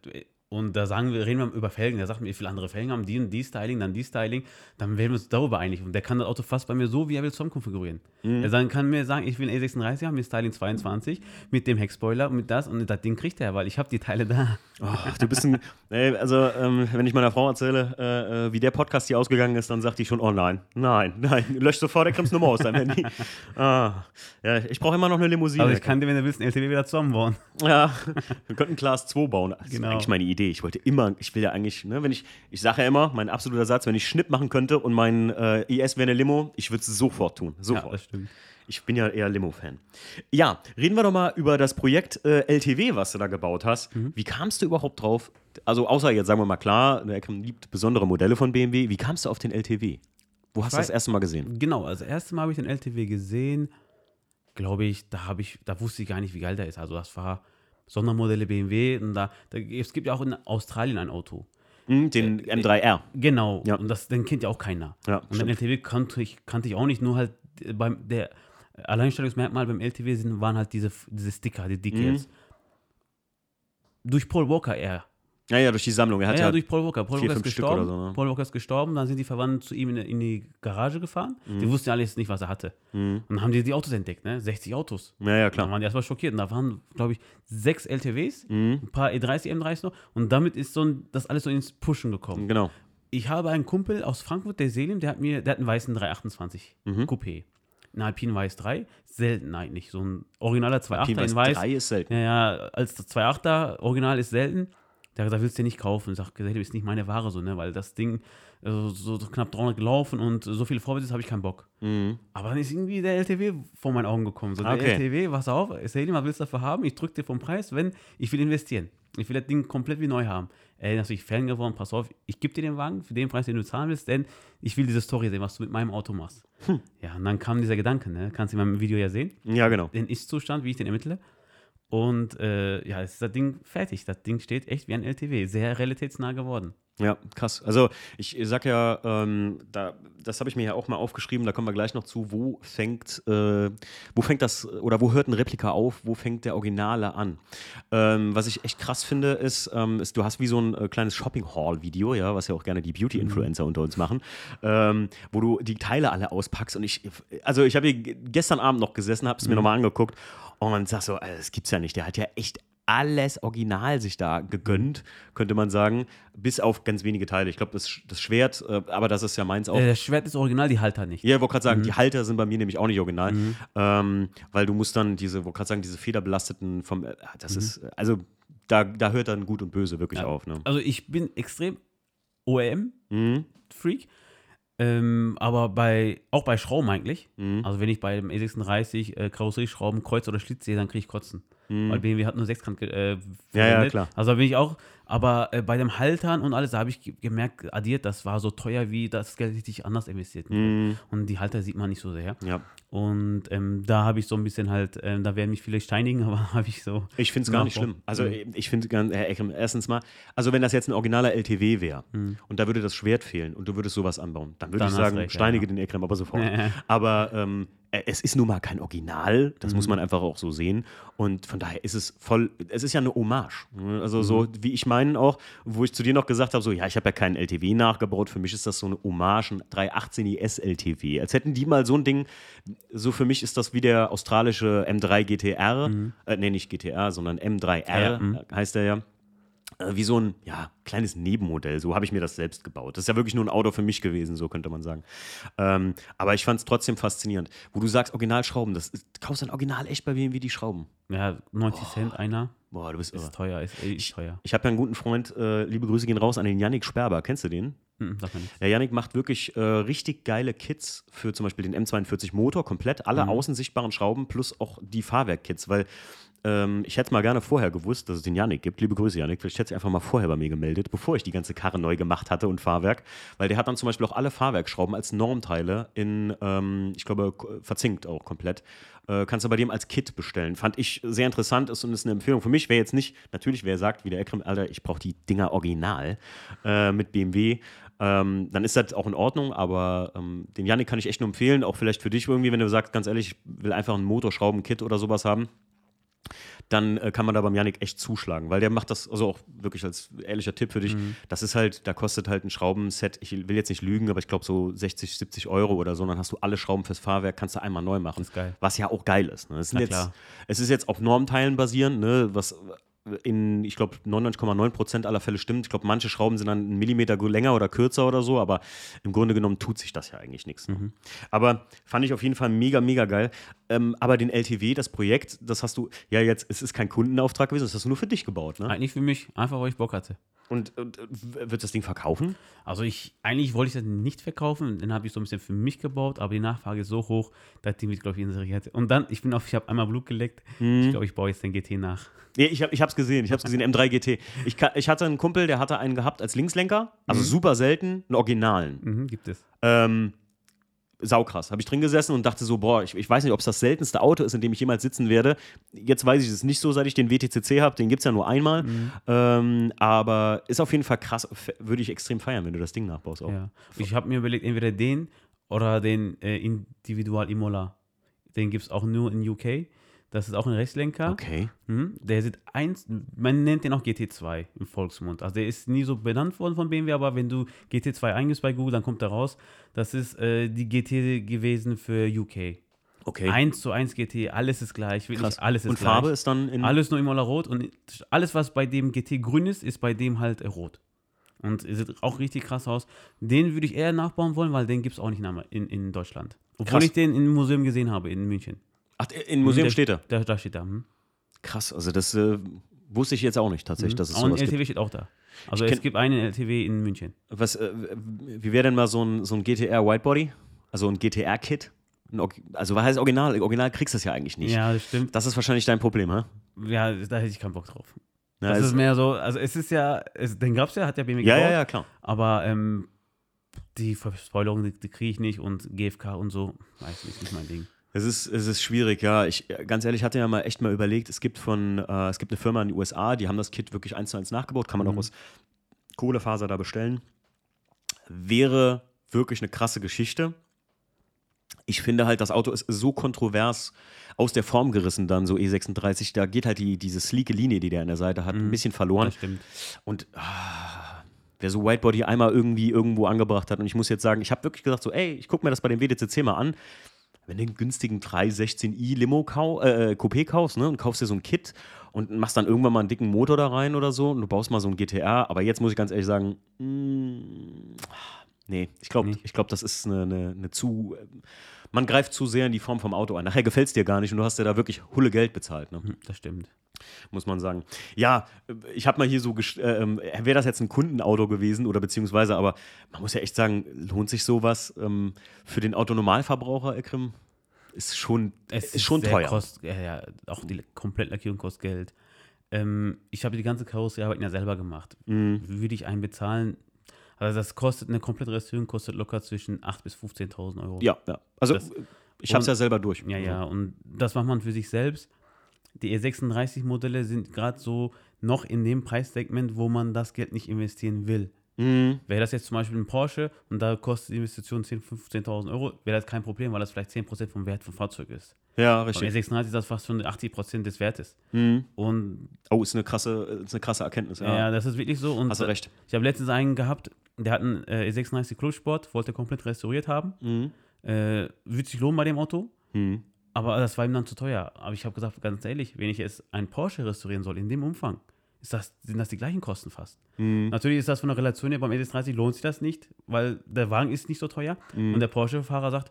Und da sagen wir, reden wir über Felgen. Der sagt mir, wie viele andere Felgen haben, die und die Styling, dann die Styling. Dann werden wir uns darüber einig. Und der kann das Auto fast bei mir so, wie er will, zusammenkonfigurieren. Mhm. Er sagen, kann mir sagen, ich will einen E36 haben mit Styling 22, mit dem Heckspoiler und mit das. Und das Ding kriegt er, weil ich habe die Teile da. Ach, du bist ein. Ey, also, ähm, wenn ich meiner Frau erzähle, äh, äh, wie der Podcast hier ausgegangen ist, dann sagt die schon: Oh nein, nein, nein, lösch sofort, der Krims Nummer aus deinem Handy. Ah, ja, ich brauche immer noch eine Limousine. Aber Also ich kann dir, wenn du willst, einen LTW wieder zusammenbauen. Ja, wir könnten Class 2 bauen. Das Genau. ist eigentlich meine Idee. Ich wollte immer, ich will ja eigentlich, ne, wenn ich, ich sage ja immer, mein absoluter Satz, wenn ich Schnipp machen könnte und mein äh, IS wäre eine Limo, ich würde es sofort tun. Ja, Sofort. das stimmt. Ich bin ja eher Limo-Fan. Ja, reden wir doch mal über das Projekt äh, LTW, was du da gebaut hast. Mhm. Wie kamst du überhaupt drauf? Also, außer jetzt sagen wir mal klar, Ekrem liebt besondere Modelle von BMW. Wie kamst du auf den LTW? Wo hast du das erste Mal gesehen? Genau, also das erste Mal habe ich den LTW gesehen, glaube ich, da habe ich, da wusste ich gar nicht, wie geil der ist. Also das war Sondermodelle BMW und da, da es gibt ja auch in Australien ein Auto. Hm, den M3R. Genau, Ja. und das, den kennt ja auch keiner. Ja, und den LTW kannte ich, kannte ich auch nicht, nur halt äh, beim der Alleinstellungsmerkmal beim LTW sind, waren halt diese, diese Sticker, die Decals. Durch Paul Walker eher. Ja, ja, durch die Sammlung. Er hat Ja, ja, durch Paul Walker. Paul vier, Walker ist gestorben. oder so, ne? Paul Walker ist gestorben, dann sind die Verwandten zu ihm in, in die Garage gefahren. Mhm. Die wussten ja alles nicht, was er hatte. Und dann haben die die Autos entdeckt, ne? 60 Autos. ja, ja, klar. waren die erstmal schockiert. Und da waren, glaube ich, sechs LTWs, Mhm. ein paar E E30, M30 noch. Und damit ist so ein, das alles so ins Pushen gekommen. Genau. Ich habe einen Kumpel aus Frankfurt, der Selim, der hat mir, der hat einen weißen 328 Mhm. Coupé. Ein Alpine Weiß 3, selten eigentlich. So ein originaler 2.8er in Weiß Weiß. 3 ist selten. Ja, ja, als das 2.8er Original ist selten. Der hat gesagt, willst du nicht kaufen? Ich sage, ist nicht meine Ware so, ne? Weil das Ding äh, so, so knapp 300 gelaufen und so viele Vorbesitz habe ich keinen Bock. Mhm. Aber dann ist irgendwie der LTW vor meinen Augen gekommen. So, der Okay. LTW, pass auf, Selim, was willst du dafür haben? Ich drücke dir vom Preis, wenn ich will investieren. Ich will das Ding komplett wie neu haben. Ey, natürlich Fan geworden, pass auf, ich gebe dir den Wagen für den Preis, den du zahlen willst, denn ich will diese Story sehen, was du mit meinem Auto machst. Hm. Ja, und dann kam dieser Gedanke, ne? kannst du in meinem Video ja sehen, Ja, genau. den Ist-Zustand, wie ich den ermittle. Und äh, ja, ist das Ding fertig. Das Ding steht echt wie ein LTW, sehr realitätsnah geworden. Ja, krass. Also ich sag ja, ähm, da, das habe ich mir ja auch mal aufgeschrieben, da kommen wir gleich noch zu, wo fängt, äh, wo fängt das, oder wo hört ein Replika auf, wo fängt der Originale an? Ähm, was ich echt krass finde, ist, ähm, ist du hast wie so ein äh, kleines Shopping-Hall-Video, ja, was ja auch gerne die Beauty-Influencer unter uns machen, ähm, wo du die Teile alle auspackst und ich, also ich habe hier gestern Abend noch gesessen, habe es mir nochmal angeguckt und sag so, also, das gibt's ja nicht, der hat ja echt alles original sich da gegönnt, könnte man sagen, bis auf ganz wenige Teile. Ich glaube, das, das Schwert, äh, aber das ist ja meins auch. Äh, das Schwert ist original, die Halter nicht. Ja, ich wollte gerade sagen, die Mhm. Halter sind bei mir nämlich auch nicht original, ähm, weil du musst dann diese, wollte gerade sagen, diese federbelasteten vom, äh, das ist, also da, da hört dann Gut und Böse wirklich Mhm. Ja. auf. Ne? Also ich bin extrem OEM-Freak. Ähm, aber bei, auch bei Schrauben eigentlich. Mhm. Also wenn ich bei dem E36 äh, Karosserieschrauben Kreuz oder Schlitz sehe, dann kriege ich Kotzen. Weil BMW hat nur Sechskant äh, Mhm. Ja, ja, klar. Also da bin ich auch, aber äh, bei dem Haltern und alles, da habe ich ge- gemerkt, addiert, das war so teuer, wie das Geld ich anders investiert. Mhm. Und die Halter sieht man nicht so sehr. Ja. Und ähm, da habe ich so ein bisschen halt, ähm, da werden mich viele steinigen, aber habe ich so. Ich finde es gar nicht schlimm. Also Mhm. ich finde, ganz- Herr Ekrem, erstens mal, also wenn das jetzt ein originaler LTW wäre Mhm. und da würde das Schwert fehlen und du würdest sowas anbauen, dann würde ich sagen, recht, steinige ja. den Ekrem aber sofort. Ja, ja. Aber ähm, äh, es ist nun mal kein Original, das Mhm. muss man einfach auch so sehen. Und von daher ist es voll, es ist ja eine Hommage. ne? Also so, Mhm. wie ich meinen auch, wo ich zu dir noch gesagt habe, so, ja, ich habe ja keinen LTW nachgebaut, für mich ist das so eine Hommage, ein 318 IS LTW. Als hätten die mal so ein Ding, so für mich ist das wie der australische M3 GTR, äh, nee, nicht GTR, sondern M3R Mhm. Ja, mhm. äh, heißt der ja. Äh, Wie so ein ja, kleines Nebenmodell, so habe ich mir das selbst gebaut. Das ist ja wirklich nur ein Auto für mich gewesen, so könnte man sagen. Ähm, aber ich fand es trotzdem faszinierend. Wo du sagst, Originalschrauben, das ist, kaufst du ein Original echt bei BMW die Schrauben? Ja, 90 Cent einer. Boah, du bist irre. Ist teuer, ist echt teuer. Ich habe ja einen guten Freund, äh, liebe Grüße gehen raus an den Yannick Sperber. Kennst du den? Hm, nichts. Der Yannick macht wirklich äh, richtig geile Kits für zum Beispiel den M42 Motor, komplett alle außen sichtbaren Schrauben plus auch die Fahrwerkkits, weil ähm, ich hätte mal gerne vorher gewusst, dass es den Janik gibt. Liebe Grüße, Janik. Vielleicht hätte sich einfach mal vorher bei mir gemeldet, bevor ich die ganze Karre neu gemacht hatte und Fahrwerk. Weil der hat dann zum Beispiel auch alle Fahrwerkschrauben als Normteile in, ähm, ich glaube, verzinkt auch komplett. Äh, kannst du bei dem als Kit bestellen. Fand ich sehr interessant ist und ist eine Empfehlung für mich. Wer jetzt nicht, natürlich, wer sagt, wie der Ekrem, Alter, ich brauche die Dinger original äh, mit BMW. Ähm, dann ist das auch in Ordnung, aber ähm, den Janik kann ich echt nur empfehlen, auch vielleicht für dich irgendwie, wenn du sagst, ganz ehrlich, ich will einfach ein Motorschrauben-Kit oder sowas haben dann äh, kann man da beim Yannick echt zuschlagen, weil der macht das, also auch wirklich als ehrlicher Tipp für dich, Mhm. das ist halt, da kostet halt ein Schraubenset, ich will jetzt nicht lügen, aber ich glaube so 60, 70 Euro oder so, dann hast du alle Schrauben fürs Fahrwerk, kannst du einmal neu machen. Ist. Was ja auch geil ist. Ne? Na jetzt, es ist jetzt auf Normteilen basierend, ne? was in, ich glaube, 99,9 Prozent aller Fälle stimmt. Ich glaube, manche Schrauben sind dann einen Millimeter länger oder kürzer oder so, aber im Grunde genommen tut sich das ja eigentlich nichts. Mhm. Aber fand ich auf jeden Fall mega, mega geil. Ähm, aber den LTW, das Projekt, das hast du, ja jetzt, es ist kein Kundenauftrag gewesen, das hast du nur für dich gebaut, ne? Eigentlich für mich, einfach weil ich Bock hatte. Und, und äh, wird das Ding verkaufen? Also ich, eigentlich wollte ich das nicht verkaufen, den habe ich so ein bisschen für mich gebaut, aber die Nachfrage ist so hoch, dass die mich, glaube ich, inseriert. Und dann, ich bin auf, ich habe einmal Blut geleckt. Ich glaube, ich baue jetzt den GT nach. Nee, ich habe es gesehen, ich habe es gesehen, M3 GT. Ich, ich hatte einen Kumpel, der hatte einen gehabt als Linkslenker, also super selten, einen Originalen. Mhm, gibt es. Ähm, saukrass. Habe ich drin gesessen und dachte so, boah, ich, ich weiß nicht, ob es das seltenste Auto ist, in dem ich jemals sitzen werde. Jetzt weiß ich es nicht so, seit ich den WTCC habe. Den gibt es ja nur einmal. Ähm, aber ist auf jeden Fall krass. Würde ich extrem feiern, wenn du das Ding nachbaust auch. Ja. Ich habe mir überlegt, entweder den oder den äh, Individual Imola. Den gibt es auch nur in UK. Das ist auch ein Rechtslenker. Okay. Mhm. Der sieht eins, man nennt den auch GT2 im Volksmund. Also der ist nie so benannt worden von BMW, aber wenn du GT2 eingibst bei Google, dann kommt da raus. Das ist äh, die GT gewesen für UK. Okay. 1 zu 1 GT, alles ist gleich, wirklich Krass. alles ist und gleich. Farbe ist dann in. Alles nur Imola rot und alles, was bei dem GT grün ist, ist bei dem halt äh, rot. Und sieht auch richtig krass aus. Den würde ich eher nachbauen wollen, weil den gibt es auch nicht in, in Deutschland. Obwohl Krass. ich den im Museum gesehen habe, in München. Ach, im Museum der, steht er. Da, da steht er. Hm. Krass, also das äh, wusste ich jetzt auch nicht tatsächlich, dass es Und LTW gibt. steht auch da. Also Ich es gibt einen LTW in München. Was, äh, wie wäre denn mal so ein, so ein GTR Whitebody? Also ein GTR-Kit? Also was heißt Original? Original kriegst du es ja eigentlich nicht. Ja, das stimmt. Das ist wahrscheinlich dein Problem, hä? Ja, da hätte ich keinen Bock drauf. Ja, das es- ist mehr so, also es ist ja, es, den gab es ja, hat der BMW ja, gebaut. ja, ja, klar. Aber ähm, die Verspoilerung, die, die kriege ich nicht und GFK und so, weiß nicht, nicht mein Ding. Es ist, es ist schwierig, ja. Ich, ganz ehrlich, hatte ja mal echt mal überlegt, es gibt von, äh, es gibt eine Firma in den USA, die haben das Kit wirklich eins zu eins nachgebaut, kann man auch aus Kohlefaser da bestellen. Wäre wirklich eine krasse Geschichte. Ich finde halt, das Auto ist so kontrovers aus der Form gerissen dann, so E36. Da geht halt die, diese sleeke Linie, die der an der Seite hat, ein bisschen verloren. Das stimmt. Und ah, wer so Whitebody einmal irgendwie irgendwo angebracht hat, und ich muss jetzt sagen, ich habe wirklich gesagt, so, ey, ich gucke mir das bei dem WDCC mal an. Wenn du den günstigen 316i Limo kau äh, Coupé kaufst, ne, und kaufst dir so ein Kit und machst dann irgendwann mal einen dicken Motor da rein oder so und du baust mal so ein GTR, aber jetzt muss ich ganz ehrlich sagen, mm, nee, ich glaube, ich glaube, das ist eine, eine, eine zu, man greift zu sehr in die Form vom Auto ein. Nachher gefällt es dir gar nicht und du hast ja da wirklich Hulle Geld bezahlt, ne? Hm, Das stimmt. muss man sagen. Ja, ich habe mal hier so, äh, ähm, wäre das jetzt ein Kundenauto gewesen oder beziehungsweise, aber man muss ja echt sagen, lohnt sich sowas ähm, für den Autonormalverbraucher, Ekrim? Ist schon, Es ist schon teuer. Kost, ja, ja, auch die Komplettlackierung kostet Geld. Ähm, ich habe die ganze Karosseriearbeit ja selber gemacht. Mhm. Würde ich einen bezahlen? Also das kostet, eine komplette Restaurierung kostet locker zwischen 8.000 bis 15.000 Euro. Ja, ja. Also Das- ich habe es ja selber durch. Ja, ja, und das macht man für sich selbst. Die E36-Modelle sind gerade so noch in dem Preissegment, wo man das Geld nicht investieren will. Mhm. Wäre das jetzt zum Beispiel ein Porsche und da kostet die Investition 10.000, 15.000 Euro, wäre das kein Problem, weil das vielleicht 10% vom Wert vom Fahrzeug ist. Ja, richtig. E36 ist das fast schon 80% des Wertes. Mhm. Und Oh, ist eine krasse, ist eine krasse Erkenntnis. ja, Ja, das ist wirklich so. Und hast du recht. ich habe letztens einen gehabt, der hat einen äh, E36 Clubsport, wollte komplett restauriert haben. Mhm. Äh, würde sich lohnen bei dem Auto, Mhm. aber das war ihm dann zu teuer. Aber ich habe gesagt, ganz ehrlich, wenn ich jetzt einen Porsche restaurieren soll in dem Umfang, ist das, sind das die gleichen Kosten fast. Mhm. Natürlich ist das von der Relation her beim E36 lohnt sich das nicht, weil der Wagen ist nicht so teuer. Mhm. Und der Porsche-Fahrer sagt,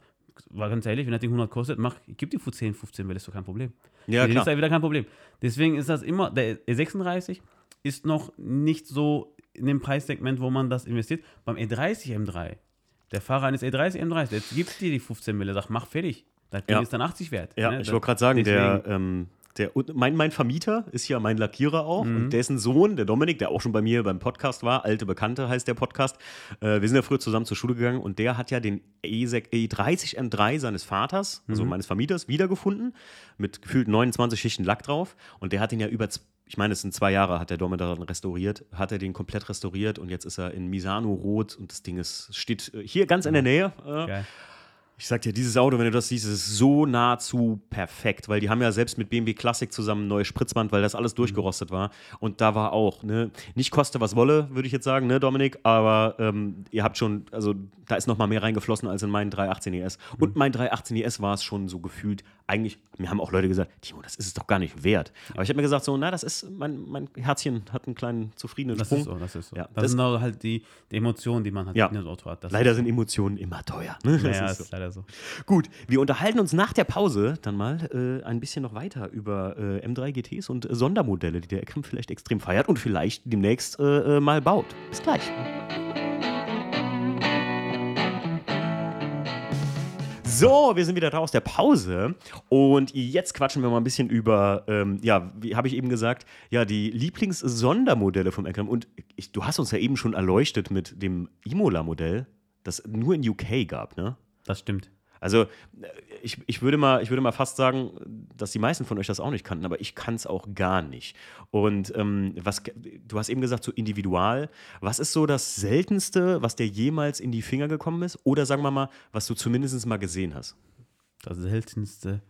war ganz ehrlich, wenn das Ding 100 kostet, mach, gib dir für 10, 15 will, ist doch kein Problem. Ja, Für den ist klar. da wieder kein Problem. Deswegen ist das immer, der E36 ist noch nicht so in dem Preissegment, wo man das investiert. Beim E30 M3, der Fahrer eines E30 M3, der gibt dir die 15 Mille, sagt, mach fertig. Das Ding Ja. ist dann 80 wert. Ja, ne? ich wollte gerade sagen, der, ähm, Der, mein, mein Vermieter ist ja mein Lackierer auch Mhm. und dessen Sohn, der Dominik, der auch schon bei mir beim Podcast war, alte Bekannte heißt der Podcast. Äh, wir sind ja früher zusammen zur Schule gegangen und der hat ja den E E30 M3 seines Vaters, Mhm. also meines Vermieters, wiedergefunden mit gefühlt 29 Schichten Lack drauf und der hat ihn ja über, ich meine, es sind zwei Jahre, hat der Dominik daran restauriert, hat er den komplett restauriert und jetzt ist er in Misano Rot und das Ding ist, steht äh, hier ganz in der Nähe. Äh, Geil. ich sag dir, dieses Auto, wenn du das siehst, ist so nahezu perfekt, weil die haben ja selbst mit BMW Classic zusammen ein neues Spritzband, weil das alles durchgerostet war. Und da war auch, ne, nicht koste was wolle, würde ich jetzt sagen, ne, Dominik, aber ähm, ihr habt schon, also da ist noch mal mehr reingeflossen als in meinen 318 ES. Und mein 318 ES war es schon so gefühlt, eigentlich, mir haben auch Leute gesagt, Timo, das ist es doch gar nicht wert. Aber ich habe mir gesagt, so, na, das ist, mein, mein Herzchen hat einen kleinen zufriedenen Das Sprung. ist so, das ist so. Ja, das, das- sind auch halt die, die Emotionen, die man halt Ja. in das Auto hat. Das Leider sind Emotionen immer teuer. Ne? Das ja, ist ist so. leider so. Gut, wir unterhalten uns nach der Pause dann mal äh, ein bisschen noch weiter über äh, M3 GTs und äh, Sondermodelle, die der Ekrem vielleicht extrem feiert und vielleicht demnächst äh, äh, mal baut. Bis gleich. So, wir sind wieder da aus der Pause und jetzt quatschen wir mal ein bisschen über, ähm, ja, wie habe ich eben gesagt, ja, die Lieblings-Sondermodelle vom Ekrem. Und ich, du hast uns ja eben schon erleuchtet mit dem Imola-Modell, das nur in UK gab, ne? Das stimmt. Also äh, ich, ich, würde mal, ich würde mal fast sagen, dass die meisten von euch das auch nicht kannten, aber ich kann es auch gar nicht. Und ähm, was, du hast eben gesagt, so individual. Was ist so das Seltenste, was dir jemals in die Finger gekommen ist? Oder sagen wir mal, was du zumindest mal gesehen hast? Das seltenste.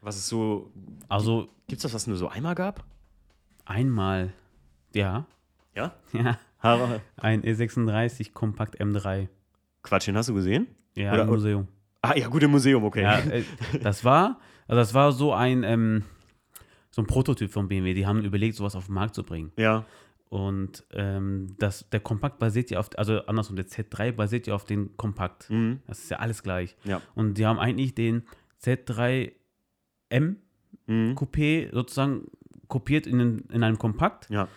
Was ist so, Also gibt es das, was es nur so einmal gab? einmal, ja, Ja? ja, ein E36 Kompakt M3. Quatsch, den hast du gesehen? Ja, Oder- im Museum. Ah ja, gut, im Museum, okay. Ja, äh, das war, also das war so ein, ähm, so ein Prototyp von BMW. Die haben überlegt, sowas auf den Markt zu bringen. ja. Und ähm, das, der Kompakt basiert ja auf, also andersrum, der Z3 basiert ja auf den Kompakt. Mhm. Das ist ja alles gleich. Ja. Und die haben eigentlich den Z3M Mhm. Coupé sozusagen kopiert in, in einem Kompakt, Ja.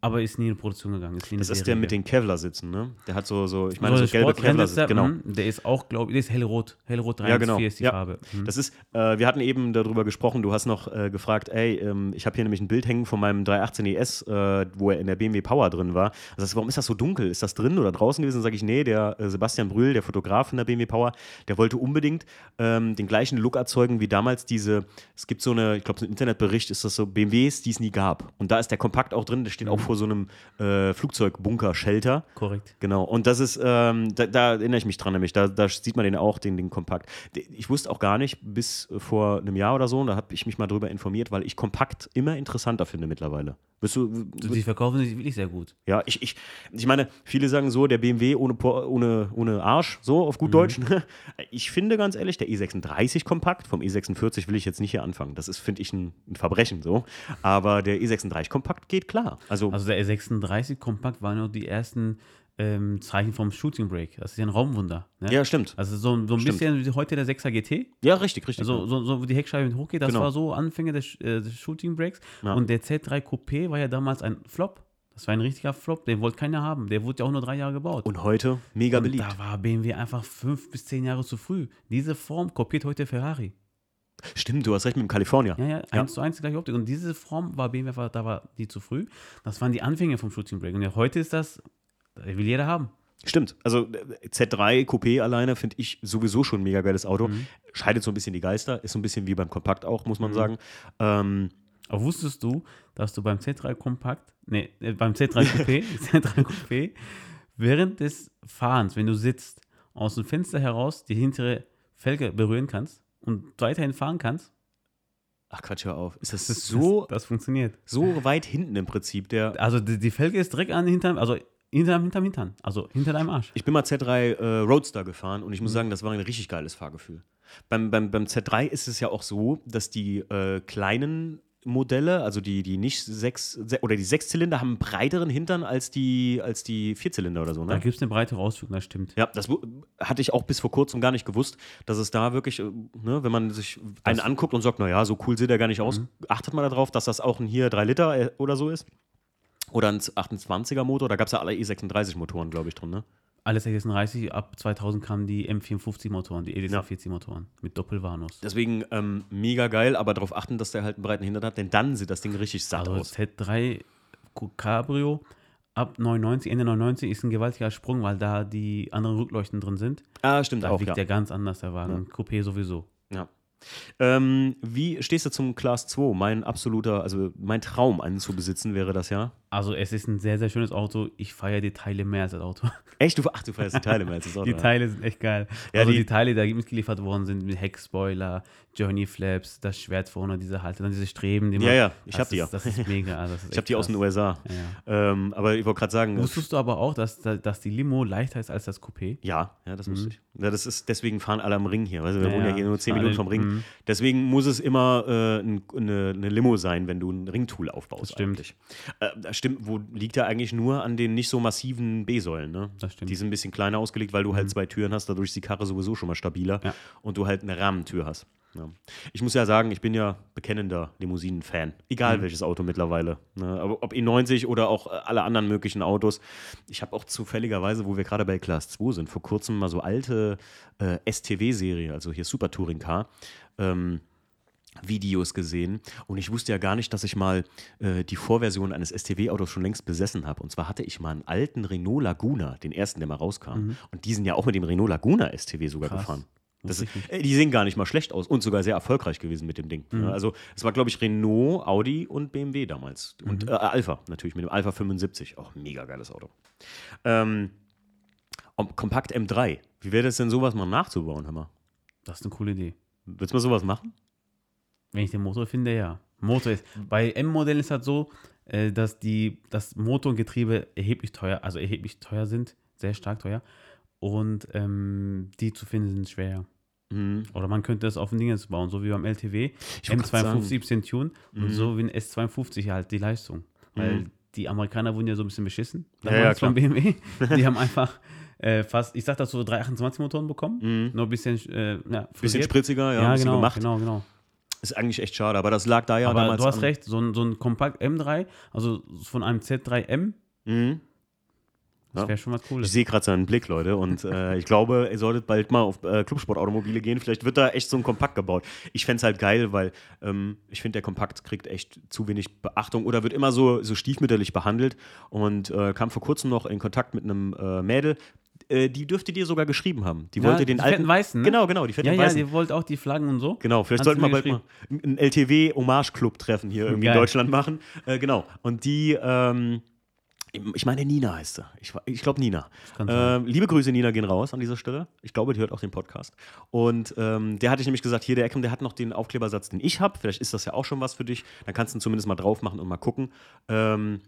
Aber ist nie in Produktion gegangen. Ist in Das ist Serie der mit den Kevlar-Sitzen, ne? Der hat so, so ich meine, so, der gelbe Kevlar-Sitze, genau. mhm, Der ist auch, glaube ich, der ist hellrot. Hellrot 314 Ja, genau. ist die Ja. Farbe. Mhm. Das ist, äh, wir hatten eben darüber gesprochen, du hast noch äh, gefragt, ey, ähm, ich habe hier nämlich ein Bild hängen von meinem 318 ES, äh, wo er in der BMW Power drin war. Also warum ist das so dunkel? Ist das drin oder draußen gewesen? Sage ich, nee, der äh, Sebastian Brühl, der Fotograf von der BMW Power, der wollte unbedingt ähm, den gleichen Look erzeugen wie damals diese, es gibt so eine, ich glaube, so ein Internetbericht ist das so, BMWs, die es nie gab. Und da ist der Kompakt auch drin, der steht auch vor so einem äh, Flugzeugbunker-Shelter. Korrekt. Genau, und das ist, ähm, da, da erinnere ich mich dran, nämlich, da, da sieht man den auch, den, den Kompakt. Ich wusste auch gar nicht, bis vor einem Jahr oder so, da habe ich mich mal drüber informiert, weil ich Kompakt immer interessanter finde mittlerweile. Bist du, Die verkaufen sich wirklich sehr gut. ja, ich, ich, ich meine, viele sagen so, der BMW ohne, ohne, ohne Arsch, so auf gut Deutsch. ne? Ich finde ganz ehrlich, der E36 Kompakt, vom E46 will ich jetzt nicht hier anfangen. Das ist, finde ich, ein, ein Verbrechen so. Aber der E36 Kompakt geht klar. Also, Also der E36 Kompakt waren nur die ersten ähm, Zeichen vom Shooting Brake. Das ist ja ein Raumwunder. Ne? ja, stimmt. Also so, so ein Stimmt. bisschen wie heute der 6er GT. Ja, richtig, richtig. Also so, so wie die Heckscheibe hochgeht, das Genau. war so Anfänge des, äh, des Shooting Breaks. Ja. Und der Z3 Coupé war ja damals ein Flop. Das war ein richtiger Flop, den wollte keiner haben. Der wurde ja auch nur drei Jahre gebaut. und heute mega Und beliebt. da war BMW einfach fünf bis zehn Jahre zu früh. Diese Form kopiert heute Ferrari. Stimmt, du hast recht mit dem California. Ja, ja, eins zu eins die gleiche Optik. Und diese Form war BMW, einfach- da war die zu früh. Das waren die Anfänge vom Shooting Break. Und ja, heute ist das, das will jeder haben. Stimmt. Also äh, Z3 Coupé alleine finde ich sowieso schon ein mega geiles Auto. Mhm. Scheidet so ein bisschen die Geister, ist so ein bisschen wie beim Kompakt auch, muss man sagen. Ähm, Aber wusstest du, dass du beim Z3 Kompakt, nee, äh, beim Z3 Coupé, Z3 Coupé, während des Fahrens, wenn du sitzt, aus dem Fenster heraus die hintere Felge berühren kannst und weiterhin fahren kannst? ach Quatsch, hör auf. Ist das so, Das, das funktioniert. so weit hinten im Prinzip? Der, Also die, die Felge ist direkt an hinterm, also hinterm, hinterm Hintern, also hinter deinem Arsch. ich bin mal Z3 äh, Roadster gefahren und ich Mhm. muss sagen, das war ein richtig geiles Fahrgefühl. Beim, beim, beim Z3 ist es ja auch so, dass die äh, kleinen Modelle, also die, die nicht sechs se oder die Sechszylinder, haben einen breiteren Hintern als die, als die Vierzylinder oder so, Da ne? gibt es eine breite Ausführung, das stimmt. Ja, das hatte ich auch bis vor kurzem gar nicht gewusst, dass es da wirklich, äh, ne, wenn man sich einen anguckt und sagt, naja, so cool sieht er gar nicht aus, achtet man darauf, dass das auch ein hier 3 Liter äh, oder so ist. Oder ein 28er Motor, da gab es ja alle E36 Motoren, glaube ich, drin, ne? Alles 36, ab 2000 kamen die M54-Motoren, die Ja. EDC40-Motoren mit Doppelvanus. Deswegen ähm, mega geil, aber darauf achten, dass der halt einen breiten Hintern hat, denn dann sieht das Ding richtig satt Also aus. Z3 Cabrio ab 99, Ende 99 ist ein gewaltiger Sprung, weil da die anderen Rückleuchten drin sind. Ah, stimmt Da auch, wiegt ja. der ganz anders, der Wagen. Coupé sowieso. ja. Ähm, wie stehst du zum Class 2? Mein absoluter, also mein Traum, einen zu besitzen, wäre das ja. Also es ist ein sehr, sehr schönes Auto. Ich feiere die Teile mehr als das Auto. Echt? Du, ach, du feierst die Teile mehr als das Auto. Die ja. Teile sind echt geil. Ja, also die- die, Teile, die mitgeliefert worden sind, mit Heckspoiler, Journey Flaps, das Schwert vorne, diese Halte, dann diese Streben. Die Ja, man- ja, ich das hab die ja. Das ist mega. Also das ist Ich habe die aus den. USA. Ja. Ähm, aber ich wollte gerade sagen, Wusstest du aber auch, dass, dass die Limo leichter ist als das Coupé? ja, ja, das wusste ich. Ja, das ist, deswegen fahren alle am Ring hier. Weißt du, wir Ja, wohnen ja ja. hier nur 10 Alle- Minuten vom Ring. mhm. Deswegen muss es immer äh, ein, eine, eine Limo sein, wenn du ein Ringtool aufbaust. Das stimmt. Eigentlich. Äh, stimmt, wo liegt ja eigentlich nur an den nicht so massiven B-Säulen. Ne? Das stimmt. Mhm. Die sind ein bisschen kleiner ausgelegt, weil du halt zwei Türen hast, dadurch ist die Karre sowieso schon mal stabiler Ja. und du halt eine Rahmentür hast. Ja. Ich muss ja sagen, ich bin ja bekennender Limousinen-Fan. Egal Mhm. welches Auto mittlerweile. Ne? Aber ob E90 oder auch äh, alle anderen möglichen Autos. Ich habe auch zufälligerweise, wo wir gerade bei Class 2 sind, vor kurzem mal so alte äh, STW-Serie, also hier Super Touring Car, ähm, Videos gesehen und ich wusste ja gar nicht, dass ich mal äh, die Vorversion eines STW-Autos schon längst besessen habe. Und zwar hatte ich mal einen alten Renault Laguna, den ersten, der mal rauskam. Und die sind ja auch mit dem Renault Laguna STW sogar Mhm. Krass. gefahren. Das nicht. äh, die sehen gar nicht mal schlecht aus und sogar sehr erfolgreich gewesen mit dem Ding. Mhm. Ja, also es war, glaube ich, Renault, Audi und BMW damals. Und Mhm. äh, Alpha natürlich mit dem Alpha 75. Auch ein mega geiles Auto. Ähm, Om- Kompakt M3. Wie wäre das denn, sowas mal nachzubauen, mal? Das ist eine coole Idee. Willst du mal sowas machen? Wenn ich den Motor finde, ja. Motor ist. Bei M-Modellen ist das so, äh, dass die, das Motor und Getriebe erheblich teuer, also erheblich teuer sind, sehr stark teuer. Und ähm, die zu finden sind schwer. Mhm. Oder man könnte das auf ein Ding bauen, so wie beim LTW. Ich wollte grad sagen- Mhm. M52 bisschen Tune und so wie ein S52 halt die Leistung. Weil die Amerikaner wurden ja so ein bisschen beschissen. Ja, ja, damals klar. von BMW. Die haben einfach äh, fast, ich sag das so, 328 Motoren bekommen. Nur ein bisschen, äh, ja, Bisschen spritziger, ja, Ja, genau, gemacht. genau, genau. Ist eigentlich echt schade, aber das lag da ja Aber damals du hast an- recht, so ein, so ein Kompakt M3, also von einem Z3M, Mhm. das wäre schon was Ich Cooles. sehe gerade seinen Blick, Leute, und äh, ich glaube, ihr solltet bald mal auf äh, Clubsportautomobile gehen. Vielleicht wird da echt so ein Kompakt gebaut. Ich fände es halt geil, weil ähm, ich finde, der Kompakt kriegt echt zu wenig Beachtung oder wird immer so, so stiefmütterlich behandelt und äh, kam vor kurzem noch in Kontakt mit einem äh, Mädel. Äh, die dürfte dir sogar geschrieben haben. Die Ja, wollte den die alten. Weißen, ne? Genau, genau, die fetten Ja, ja, Weißen. die wollte auch die Flaggen und so. Genau, vielleicht sollten wir bald mal einen LTW-Hommage-Club-Treffen hier irgendwie in Geil. Deutschland machen. Äh, genau. Und die, ähm, ich meine, Nina heißt sie. Ich, ich glaube, Nina. Ähm, liebe Grüße, Nina, gehen raus an dieser Stelle. Ich glaube, die hört auch den Podcast. Und ähm, der hatte ich nämlich gesagt, hier, der Ecken, der hat noch den Aufklebersatz, den ich habe. Vielleicht ist das ja auch schon was für dich. Dann kannst du ihn zumindest mal drauf machen und mal gucken. Ähm,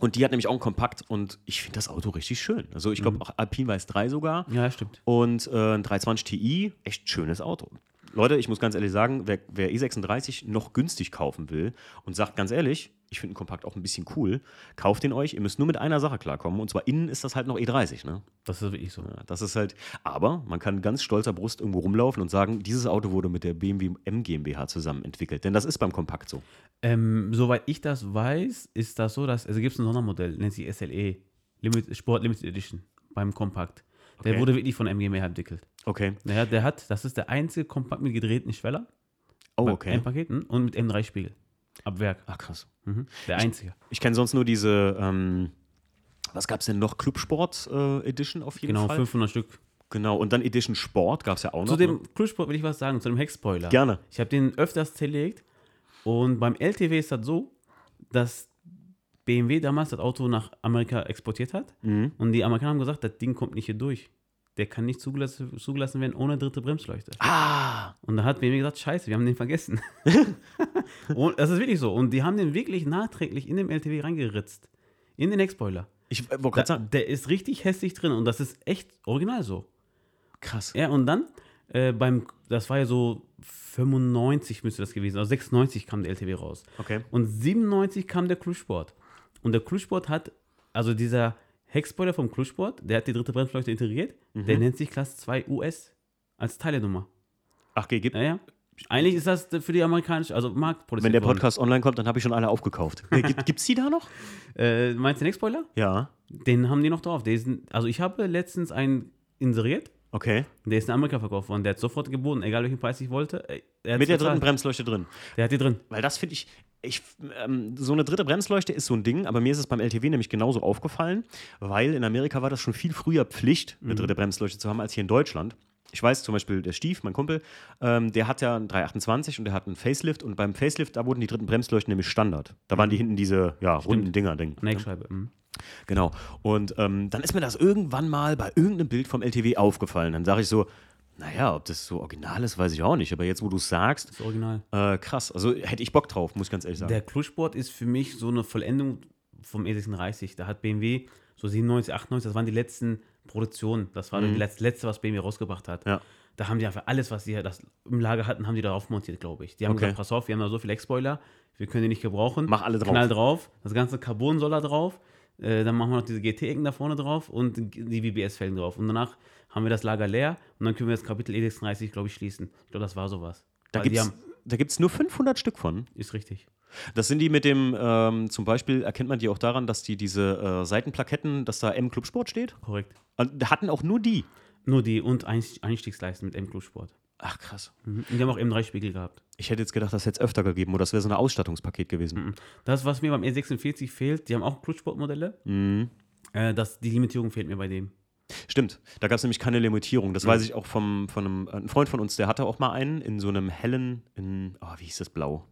und die hat nämlich auch einen Kompakt und ich finde das Auto richtig schön. Also ich Mhm. glaube auch Alpine Weiß 3 sogar Ja, stimmt. und äh, ein 320 Ti, echt schönes Auto. Leute, ich muss ganz ehrlich sagen, wer, wer E36 noch günstig kaufen will und sagt ganz ehrlich, ich finde einen Kompakt auch ein bisschen cool, kauft den euch. Ihr müsst nur mit einer Sache klarkommen und zwar innen ist das halt noch E30. Ne? Das ist wirklich so. Ja, das ist halt, aber man kann ganz stolzer Brust irgendwo rumlaufen und sagen, dieses Auto wurde mit der BMW M GmbH zusammen entwickelt. Denn das ist beim Kompakt so. Ähm, soweit ich das weiß, ist das so, dass, also gibt es ein Sondermodell, nennt sich SLE, Limit, Sport Limited Edition, beim Kompakt. Der Okay. wurde wirklich von MGM entwickelt. Okay. Der, hat- der hat, das ist der einzige Kompakt mit gedrehten Schweller, Oh, okay. M-Paketen und mit M3-Spiegel. Ab Werk. Ach, krass. Mhm. Der einzige. Ich kenne sonst nur diese, ähm, was gab es denn noch? Clubsport äh, Edition auf jeden Genau, Fall. 500 Stück. Genau, und dann Edition Sport gab es ja auch noch. Zu dem ne? Cruise-Sport will ich was sagen, zu dem Heckspoiler. Gerne. Ich habe den öfters zerlegt und beim LTW ist das so, dass BMW damals das Auto nach Amerika exportiert hat Mhm. und die Amerikaner haben gesagt, das Ding kommt nicht hier durch. Der kann nicht zugelassen, zugelassen werden ohne dritte Bremsleuchte. Ah, Und da hat BMW gesagt, scheiße, wir haben den vergessen. und das ist wirklich so. Und die haben den wirklich nachträglich in dem LTW reingeritzt. In den Heckspoiler. ich wollte gerade sagen, der ist richtig hässlich drin und das ist echt original so. krass. Ja, und dann äh, beim, das war ja so 95 müsste das gewesen sein, also 96 kam der LTW raus. Okay. Und 97 kam der Cruise Sport. Und der Cruise Sport hat, also dieser Heckspoiler vom Cruise Sport, der hat die dritte Bremsleuchte integriert, Mhm. der nennt sich Class 2 US als Teilenummer. Ach, okay, gibt, Ja, ja. Eigentlich ist das für die amerikanische, also Marktproduktion. wenn der Podcast online kommt, dann habe ich schon alle aufgekauft. Gibt, gibt's die da noch? Äh, meinst du den Heckspoiler? Ja. Den haben die noch drauf. Ein- also ich habe letztens einen inseriert. Okay. Der ist in Amerika verkauft worden. Der hat sofort geboten, egal welchen Preis ich wollte. Äh, Mit der dritten Bremsleuchte drin. Der hat die drin. Weil das finde ich, ich ähm, so eine dritte Bremsleuchte ist so ein Ding, aber mir ist es beim LTW nämlich genauso aufgefallen, weil in Amerika war das schon viel früher Pflicht, eine dritte Bremsleuchte zu haben, als hier in Deutschland. Ich weiß zum Beispiel, der Stief, mein Kumpel, ähm, der hat ja einen 328 und der hat einen Facelift und beim Facelift, da wurden die dritten Bremsleuchten nämlich Standard. Da waren die hinten diese ja, runden Dinger-Ding. Eine Eckscheibe. Mhm. Genau. Und ähm, dann ist mir das irgendwann mal bei irgendeinem Bild vom LTW aufgefallen. Dann sage ich so, naja, ob das so original ist, weiß ich auch nicht. Aber jetzt, wo du es sagst, Das Original. äh, krass. Also hätte ich Bock drauf, muss ich ganz ehrlich sagen. Der Clutchboard ist für mich so eine Vollendung vom E36. Da hat BMW so 97, 98, das waren die letzten Produktionen. Das war das letzte, was BMW rausgebracht hat. Mhm. Ja. Da haben die einfach alles, was sie das im Lager hatten, haben die darauf montiert, glaube ich. Die haben Okay. gesagt, pass auf, wir haben da so viele Eckspoiler, wir können die nicht gebrauchen. Mach alle drauf. Knall drauf. Das ganze Carbon soll da drauf. Äh, dann machen wir noch diese GT-Ecken da vorne drauf und die BBS-Felgen drauf. Und danach haben wir das Lager leer und dann können wir das Kapitel E36, glaube ich, schließen. Ich glaube, das war sowas. Da gibt es haben, da gibt's nur 500 Stück von. ist richtig. Das sind die mit dem, ähm, zum Beispiel erkennt man die auch daran, dass die diese äh, Seitenplaketten, dass da M Club Sport steht. Korrekt. Und hatten auch nur die. Nur die und Einst- Einstiegsleisten mit M-Club-Sport. Ach krass. Mhm. Und die haben auch M3-Spiegel gehabt. Ich hätte jetzt gedacht, das hätte es öfter gegeben oder das wäre so ein Ausstattungspaket gewesen. Mhm. Das, was mir beim E46 fehlt, die haben auch Clutchsport-Modelle. Mhm. Äh, das, die Limitierung fehlt mir bei dem. Stimmt, da gab es nämlich keine Limitierung. Das weiß ich auch vom, von einem ein Freund von uns, der hatte auch mal einen in so einem hellen, in, oh, wie hieß das Blau?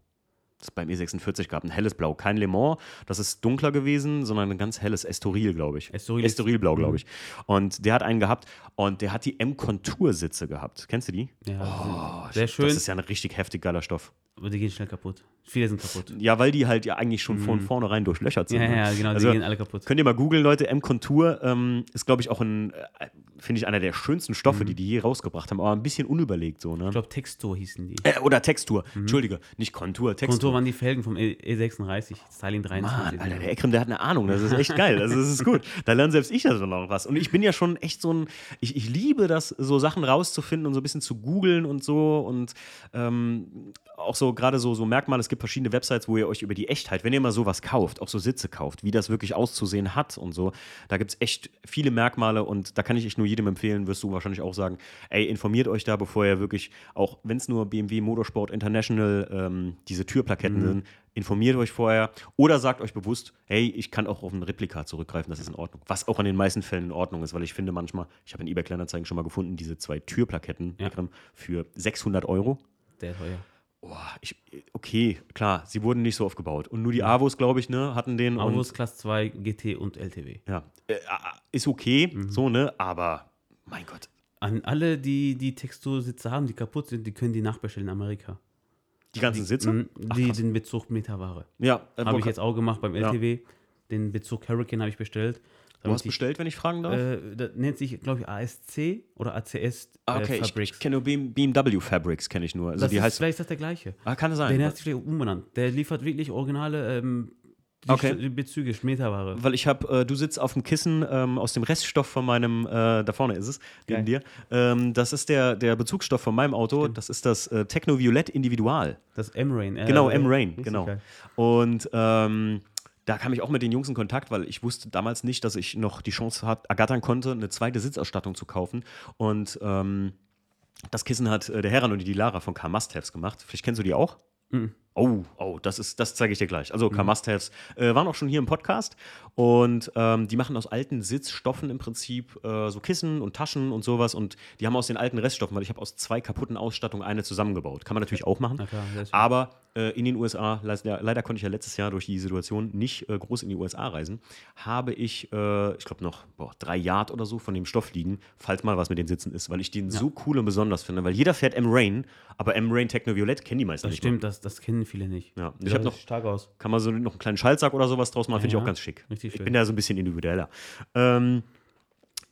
Das es beim E46 gab, ein helles Blau. Kein Le Mans, das ist dunkler gewesen, sondern ein ganz helles Estoril, glaube ich. Estoril ist- Estorilblau, glaube Mhm. ich. Und der hat einen gehabt und der hat die M-Kontursitze gehabt. Kennst du die? Ja, sehr schön, Das ist ja ein richtig heftig geiler Stoff. Aber die gehen schnell kaputt. Viele sind kaputt. Ja, weil die halt ja eigentlich schon von vornherein durchlöchert sind. Mhm. Ja, ne? ja, genau, Also, die gehen alle kaputt. Könnt ihr mal googeln, Leute. M-Kontur ähm, ist, glaube ich, auch ein, äh, finde ich, einer der schönsten Stoffe, die die je rausgebracht haben, aber ein bisschen unüberlegt so, ne? Ich glaube, Textur hießen die. Äh, oder Textur. Entschuldige, nicht Kontur, Textur. Kontur waren die Felgen vom E- E36, Styling 23. Mann, Alter, der Ekrem, der hat eine Ahnung. Das ist echt geil. Also, das ist gut. Da lernt selbst ich ja so noch was. Und ich bin ja schon echt so ein. Ich, ich liebe das, so Sachen rauszufinden und so ein bisschen zu googeln und so. Und ähm, auch so gerade so, so Merkmale. Es gibt verschiedene Websites, wo ihr euch über die Echtheit, wenn ihr mal sowas kauft, auch so Sitze kauft, wie das wirklich auszusehen hat und so. Da gibt es echt viele Merkmale und da kann ich echt nur jedem empfehlen, wirst du wahrscheinlich auch sagen, ey, informiert euch da, bevor ihr wirklich, auch wenn es nur BMW Motorsport International ähm, diese Türplaketten sind, informiert euch vorher oder sagt euch bewusst, hey, ich kann auch auf ein Replika zurückgreifen, das ist in Ordnung. Was auch in den meisten Fällen in Ordnung ist, weil ich finde manchmal, ich habe in eBay Kleinanzeigen schon mal gefunden, diese zwei Türplaketten Ja. Für 600 Euro. Sehr teuer. Oh, ich, okay, klar, sie wurden nicht so oft gebaut. Und nur die Avos, glaube ich, ne, hatten den. Avus Class 2, GT und LTW. ja, äh, äh, ist okay, Mhm. so, ne? Aber, mein Gott. An alle, die die Textursitze haben, die kaputt sind, die können die nachbestellen in Amerika. Die ganzen Sitze? Mhm, Ach, die, den Bezug Meterware. ja, äh, Habe ich jetzt auch gemacht beim Ja. LTW. Den Bezug Hurricane habe ich bestellt. Du hast bestellt, wenn ich fragen darf? Äh, das nennt sich, glaube ich, ASC oder ACS Ah, äh, okay, ich, Fabrics. ich kenne nur BM, BMW Fabrics, kenne ich nur. Also das die ist, heißt. vielleicht ist das der gleiche. Ah, kann sein. Den hat sich vielleicht umbenannt. Der liefert wirklich originale ähm, die Okay. Bezüge, Meterware. Weil ich habe, äh, du sitzt auf dem Kissen ähm, aus dem Reststoff von meinem, äh, da vorne ist es, neben dir. Ähm, das ist der, der Bezugsstoff von meinem Auto. Das ist das äh, Techno Violett Individual. Das M-Rain. Äh, Genau, M-Rain, genau. Und ähm, da kam ich auch mit den Jungs in Kontakt, weil ich wusste damals nicht, dass ich noch die Chance hat, ergattern konnte, eine zweite Sitzausstattung zu kaufen. Und ähm, das Kissen hat äh, der Heran und die Lara von K Must-Haves gemacht. Vielleicht kennst du die auch? Mhm. Oh, oh, das ist, das zeige ich dir gleich. Also K Must-Haves äh, waren auch schon hier im Podcast und ähm, die machen aus alten Sitzstoffen im Prinzip äh, so Kissen und Taschen und sowas und die haben aus den alten Reststoffen, weil ich habe aus zwei kaputten Ausstattungen eine zusammengebaut. Kann man natürlich auch machen. Klar. Aber äh, in den USA, leider, leider konnte ich ja letztes Jahr durch die Situation nicht äh, groß in die USA reisen, habe ich, äh, ich glaube noch boah, drei Yard oder so von dem Stoff liegen, falls mal was mit den Sitzen ist, weil ich den so cool und besonders finde, weil jeder fährt M-Rain, aber M-Rain Techno Violett kennen die meisten Das nicht. stimmt, das, das kennen viele nicht. Ja, ich Sieht hab auch noch- stark aus. Kann man so noch einen kleinen Schaltsack oder sowas draus machen, finde ich auch ganz schick. richtig ich bin da so ein bisschen individueller. Ähm,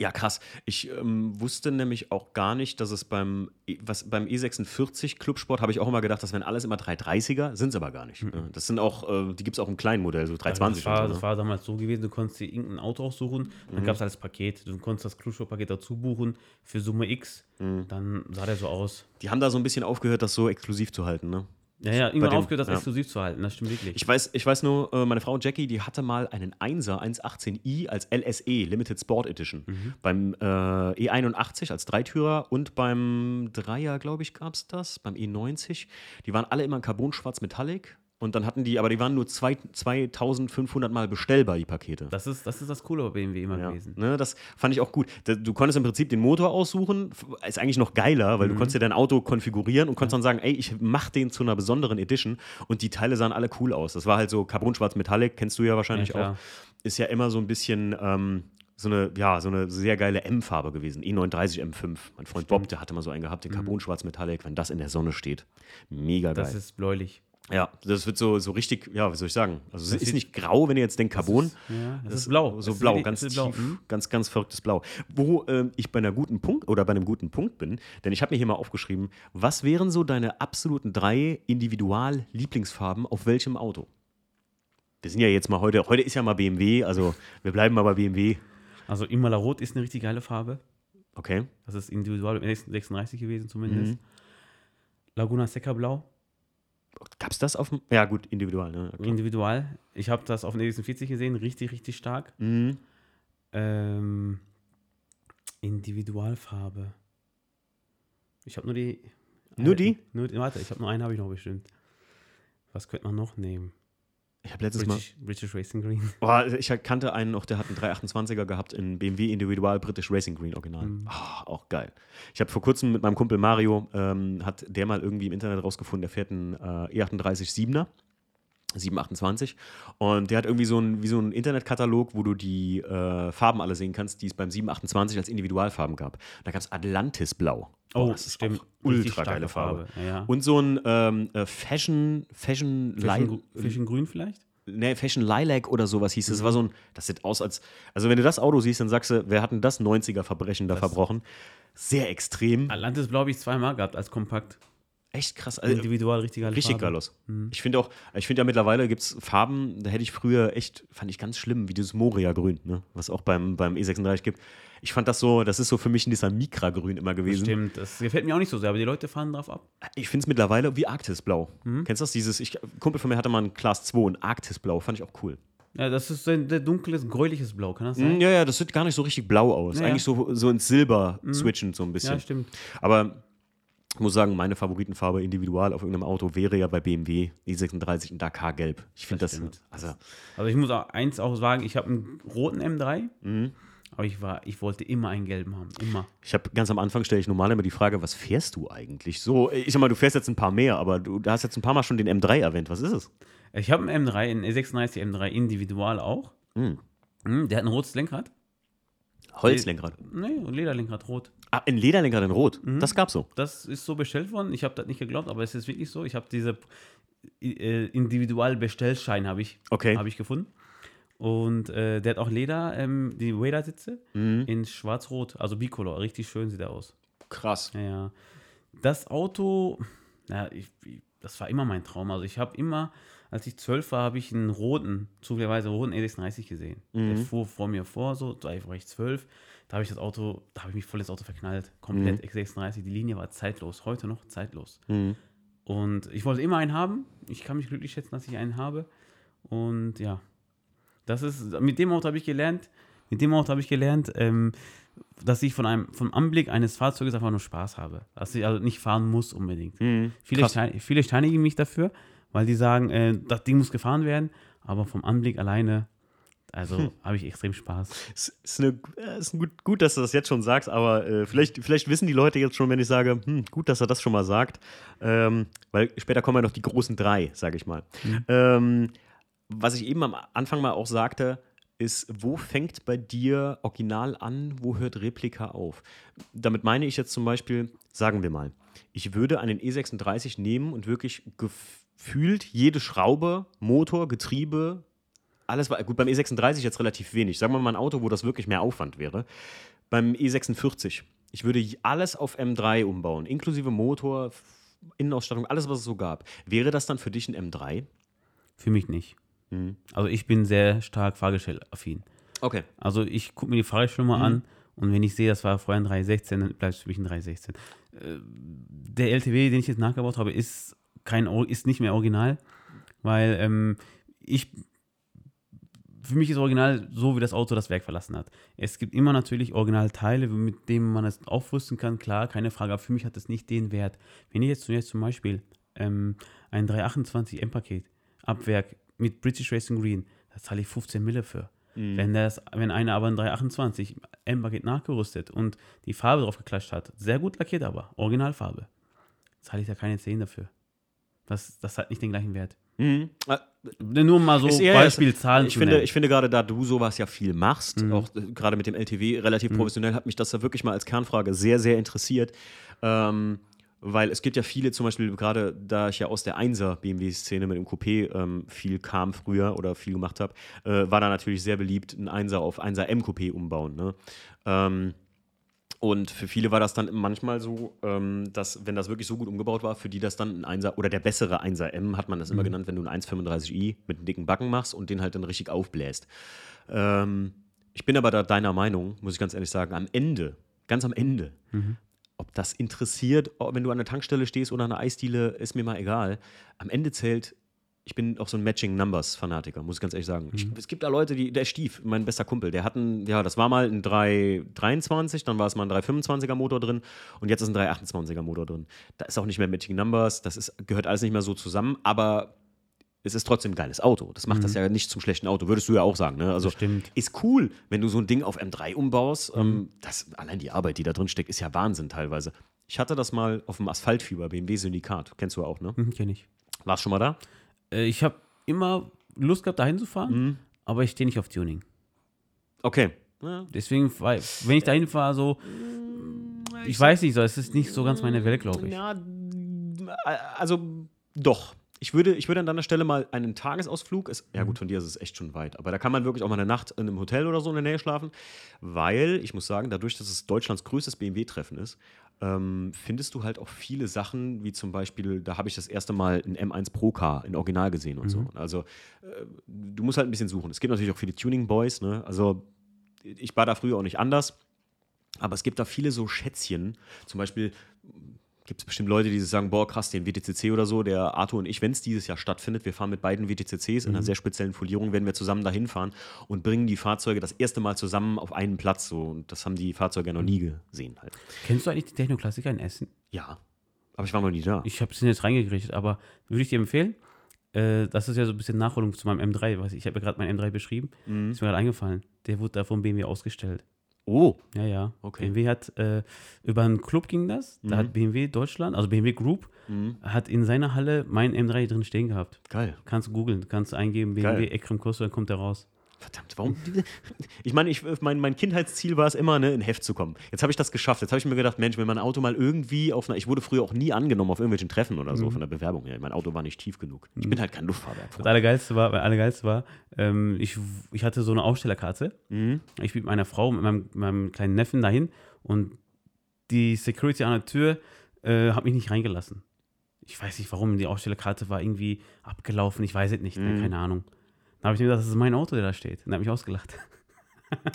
ja, krass. Ich ähm, wusste nämlich auch gar nicht, dass es beim, E- was, beim E46 Clubsport habe ich auch immer gedacht, das wären alles immer 330er, sind es aber gar nicht. ne? Das sind auch, äh, die gibt es auch im kleinen Modell, so 320 das, war, so, das ne? war damals so gewesen, du konntest dir irgendein Auto aussuchen, dann gab es als Paket. Du konntest das Cruise-Paket dazu buchen für Summe X. Mhm. Dann sah der so aus. Die haben da so ein bisschen aufgehört, das so exklusiv zu halten, ne? Ja, ja, irgendwann dem- aufgehört, das ja. exklusiv zu halten. Das stimmt wirklich. Ich weiß, ich weiß nur, äh, meine Frau Jackie, die hatte mal einen 1er 118i als LSE, Limited Sport Edition. Mhm. Beim äh, E81 als Dreitürer und beim Dreier, glaube ich, gab es das, beim E90. Die waren alle immer in Carbon-Schwarz Metallic. Und dann hatten die, aber die waren nur zwei, 2500 Mal bestellbar, die Pakete. das, ist, das ist das Coole bei BMW immer Ja, gewesen. ne, das fand ich auch gut. Du konntest im Prinzip den Motor aussuchen, ist eigentlich noch geiler, weil du konntest dir dein Auto konfigurieren und konntest dann sagen, ey, ich mach den zu einer besonderen Edition und die Teile sahen alle cool aus. Das war halt so Carbon-Schwarz Metallic, kennst du ja wahrscheinlich Ja, auch. Ist ja immer so ein bisschen ähm, so eine, ja, so eine sehr geile M-Farbe gewesen. E E39 M5. Mein Freund Bob, der hatte mal so einen gehabt, den Carbon-Schwarz Metallic, wenn das in der Sonne steht. Mega geil. Das ist bläulich. Ja, das wird so, so richtig, ja, wie soll ich sagen? Also es Das ist nicht grau, wenn ihr jetzt denkt Carbon. Ja, das, Das ist blau. So ist blau, ganz ist blau. tief, Mhm. ganz, ganz verrücktes Blau. Wo ähm, ich bei einer guten Punkt oder bei einem guten Punkt bin, denn ich habe mir hier mal aufgeschrieben, was wären so deine absoluten drei Individual-Lieblingsfarben auf welchem Auto? Wir sind ja jetzt mal heute, heute ist ja mal BMW, also wir bleiben mal bei BMW. Also Imola Rot ist eine richtig geile Farbe. Okay. Das ist individual im 36 gewesen zumindest. Mhm. Laguna Seca Blau, Gab es das auf dem. Ja, gut, individual. Ne? Okay. individual. Ich habe das auf dem 46 gesehen, richtig, richtig stark. Mhm. Ähm, Individualfarbe. Ich habe nur die. Nur die? Nur, warte, ich habe nur einen, habe ich noch bestimmt. Was könnte man noch nehmen? Ich habe letztes Mal. British, British Racing Green. Boah, ich kannte einen noch, der hat einen 328er gehabt in BMW Individual British Racing Green Original. Mhm. Ah, auch geil. Ich habe vor kurzem mit meinem Kumpel Mario, ähm, hat der mal irgendwie im Internet rausgefunden, der fährt einen äh, E38 7er. 728 und der hat irgendwie so ein, wie so ein Internetkatalog, wo du die äh, Farben alle sehen kannst, die es beim 728 als Individualfarben gab. Da gab es Atlantis Blau. Boah, das ist auch Richtig ultra geile Farbe. Ja, ja. Und so ein ähm, äh, Fashion, Fashion, Li- Fischen Grün vielleicht? ne, Fashion Lilac oder sowas hieß es. Mhm. Das war so ein, das sieht aus als, also wenn du das Auto siehst, dann sagst du, wer hat denn das 90er-Verbrechen da Das- verbrochen? Sehr extrem. Atlantis Blau habe ich zweimal gehabt als Kompakt. Echt krass. Also, Individual richtig geile richtig geil aus. Mhm. Ich finde auch, ich finde ja mittlerweile gibt es Farben, da hätte ich früher echt, fand ich ganz schlimm, wie dieses Moria-Grün, ne? was auch beim, beim E36 gibt. Ich fand das so, das ist so für mich ein dieser Mikra-Grün immer gewesen. Stimmt, das gefällt mir auch nicht so sehr, aber die Leute fahren drauf ab. Ich finde es mittlerweile wie Arktisblau. Mhm. Kennst du das? Dieses, ich, Kumpel von mir hatte mal ein Class 2, ein Arktisblau, fand ich auch cool. Ja, das ist so ein sehr dunkles, gräuliches Blau, kann das sein? Mm, Ja, ja, das sieht gar nicht so richtig blau aus. Ja, Mhm. ja. Eigentlich so, so ins Silber switchend so ein bisschen. Ja, stimmt. Aber ich muss sagen, meine Favoritenfarbe individual auf irgendeinem Auto wäre ja bei BMW E36 ein Dakar Gelb. Ich finde das, Das stimmt. also Also ich muss auch eins auch sagen, ich habe einen roten M3, Mhm. aber ich war, ich wollte immer einen gelben haben, immer. ich habe ganz am Anfang stelle ich normal immer die Frage, was fährst du eigentlich? So, ich sag mal, du fährst jetzt ein paar mehr, aber du hast jetzt ein paar Mal schon den M3 erwähnt. Was ist es? Ich habe einen M3, einen E36 M3 individual auch. Mhm. Hm, Der hat ein rotes Lenkrad. Holzlenkrad. Nee, Lederlenkrad rot. Ah, ein Lederlenkrad in Rot. Mhm. Das gab's so. Das ist so bestellt worden. Ich habe das nicht geglaubt, aber es ist wirklich so. Ich habe diese äh, Individualbestellschein habe ich, Okay. habe ich gefunden. Und äh, der hat auch Leder, ähm, die Wader-Sitze Mhm. in schwarz-rot, also Bicolor. Richtig schön sieht er aus. Krass. Ja, ja. Das Auto, ja, ich, das war immer mein Traum. Also ich habe immer, als ich zwölf war, habe ich einen roten, zufälligerweise roten E36 gesehen. Der fuhr vor mir vor, so, da war ich zwölf. Da habe ich das Auto, da habe ich mich voll ins Auto verknallt. Komplett X36. Die Linie war zeitlos. Heute noch zeitlos. Mhm. Und ich wollte immer einen haben. Ich kann mich glücklich schätzen, dass ich einen habe. Und ja, das ist, mit dem Auto habe ich gelernt, mit dem Auto habe ich gelernt, ähm, dass ich von einem, vom Anblick eines Fahrzeuges einfach nur Spaß habe. Dass ich also nicht fahren muss unbedingt. Mhm. Viele, Krass. stein, viele steinigen mich dafür, weil die sagen, äh, das Ding muss gefahren werden, aber vom Anblick alleine, also Hm. habe ich extrem Spaß. Es ist, eine, äh, ist gut, gut, dass du das jetzt schon sagst, aber äh, vielleicht, vielleicht wissen die Leute jetzt schon, wenn ich sage, hm, gut, dass er das schon mal sagt. Ähm, weil später kommen ja noch die großen drei, sage ich mal. Ähm, was ich eben am Anfang mal auch sagte, ist, wo fängt bei dir Original an, wo hört Replika auf? Damit meine ich jetzt zum Beispiel, sagen wir mal, ich würde einen E36 nehmen und wirklich gefühlt jede Schraube, Motor, Getriebe, alles war gut beim E36 jetzt relativ wenig. Sagen wir mal ein Auto, wo das wirklich mehr Aufwand wäre. Beim E46, ich würde alles auf M3 umbauen, inklusive Motor, Innenausstattung, alles, was es so gab. Wäre das dann für dich ein M3? Für mich nicht. Mhm. Also ich bin sehr stark fahrgestellaffin. Okay. Also ich gucke mir die Fahrgestellung mal an und wenn ich sehe, das war vorher ein 316, dann bleibt es für mich ein 316. Äh, Der LTW, den ich jetzt nachgebaut habe, ist kein, ist nicht mehr original, weil ähm, ich für mich ist Original so, wie das Auto das Werk verlassen hat. Es gibt immer natürlich Originalteile, mit denen man es aufrüsten kann, klar, keine Frage, aber für mich hat das nicht den Wert. Wenn ich jetzt, jetzt zum Beispiel ähm, ein 328 M-Paket ab Werk mit British Racing Green, da zahle ich 15 Mille für. Mhm. Wenn, das, wenn einer aber ein 328 M-Paket nachgerüstet und die Farbe drauf geklatscht hat, sehr gut lackiert aber, Originalfarbe, zahle ich da keine 10 dafür. Das, das hat nicht den gleichen Wert. Mhm. Nur mal so Beispielzahlen. Ich finde, ich finde gerade, da du sowas ja viel machst, mhm. auch äh, gerade mit dem LTW relativ mhm. professionell, hat mich das da wirklich mal als Kernfrage sehr, sehr interessiert. Ähm, weil es gibt ja viele, zum Beispiel gerade da ich ja aus der 1er BMW-Szene mit dem Coupé ähm, viel kam früher oder viel gemacht habe, äh, war da natürlich sehr beliebt, ein 1er auf 1er M-Coupé umbauen. Ne? Ähm, und für viele war das dann manchmal so, ähm, dass, wenn das wirklich so gut umgebaut war, für die das dann ein 1er oder der bessere 1er M hat man das immer mhm. genannt, wenn du einen 1,35i mit einem dicken Backen machst und den halt dann richtig aufbläst. Ähm, ich bin aber da deiner Meinung, muss ich ganz ehrlich sagen, am Ende, ganz am Ende, mhm. ob das interessiert, wenn du an der Tankstelle stehst oder an der Eisdiele, ist mir mal egal. Am Ende zählt ich bin auch so ein Matching Numbers Fanatiker, muss ich ganz ehrlich sagen. Mhm. Ich, es gibt da Leute, die, der Stief, mein bester Kumpel, der hat ein, ja, das war mal ein 323, dann war es mal ein 325er Motor drin und jetzt ist ein 328er Motor drin. Da ist auch nicht mehr Matching Numbers, das ist, gehört alles nicht mehr so zusammen, aber es ist trotzdem ein geiles Auto. Das macht mhm. das ja nicht zum schlechten Auto, würdest du ja auch sagen. Ne? Also ist cool, wenn du so ein Ding auf M3 umbaust. Mhm. Ähm, das, allein die Arbeit, die da drin steckt, ist ja Wahnsinn teilweise. Ich hatte das mal auf dem Asphaltfieber, BMW Syndikat. Kennst du auch, ne? Mhm, kenn ich. Warst du schon mal da? Äh, ich habe immer Lust gehabt, dahin zu fahren, mhm. aber ich stehe nicht auf Tuning. Okay. Ja. Deswegen, weil, wenn ich dahin fahre, so, ich, ich weiß nicht, so, es ist nicht so ganz meine Welt, glaube ich. Ja, also doch. Ich würde, ich würde an deiner Stelle mal einen Tagesausflug, ist, ja gut, mhm. von dir ist es echt schon weit, aber da kann man wirklich auch mal eine Nacht in einem Hotel oder so in der Nähe schlafen, weil ich muss sagen, dadurch, dass es Deutschlands größtes BMW-Treffen ist, ähm, findest du halt auch viele Sachen, wie zum Beispiel, da habe ich das erste Mal ein M1 Pro Car in Original gesehen und mhm. so. Also äh, du musst halt ein bisschen suchen. Es gibt natürlich auch viele Tuning Boys, ne? Also ich war da früher auch nicht anders. Aber es gibt da viele so Schätzchen. Zum Beispiel gibt es bestimmt Leute, die sagen, boah, krass, den WTCC oder so, der Arthur und ich, wenn es dieses Jahr stattfindet, wir fahren mit beiden WTCCs mhm. in einer mhm. sehr speziellen Folierung, werden wir zusammen dahin fahren und bringen die Fahrzeuge das erste Mal zusammen auf einen Platz. So. Und das haben die Fahrzeuge ja noch nie gesehen halt. Kennst du eigentlich die Technoklassiker in Essen? Ja, aber ich war noch nie da. Ich habe es jetzt reingekriegt, aber würde ich dir empfehlen, äh, das ist ja so ein bisschen Nachholung zu meinem M3. Ich habe ja gerade mein M3 beschrieben, mhm. ist mir gerade eingefallen. Der wurde da vom BMW ausgestellt. Oh. Ja, ja. Okay. BMW hat, äh, über einen Club ging das, mhm. da hat BMW Deutschland, also BMW Group, mhm. hat in seiner Halle mein M3 drin stehen gehabt. Geil. Kannst du googeln, kannst eingeben, BMW Ekrem Koster, dann kommt der raus. Verdammt, warum? Ich meine, ich, mein, mein Kindheitsziel war es immer, ne, in Heft zu kommen. Jetzt habe ich das geschafft. Jetzt habe ich mir gedacht, Mensch, wenn mein Auto mal irgendwie auf einer. Ich wurde früher auch nie angenommen auf irgendwelchen Treffen oder so mhm. von der Bewerbung her. Mein Auto war nicht tief genug. Ich mhm. bin halt kein Luftfahrwerk. Das Allergeilste war, das Allergeilste war ähm, ich, ich hatte so eine Ausstellerkarte. Mhm. Ich bin mit meiner Frau, mit meinem, meinem kleinen Neffen dahin und die Security an der Tür äh, hat mich nicht reingelassen. Ich weiß nicht warum, die Ausstellerkarte war irgendwie abgelaufen, ich weiß es nicht, ne, mhm. keine Ahnung. Dann habe ich mir gedacht, das ist mein Auto, der da steht. Und er hat mich ausgelacht.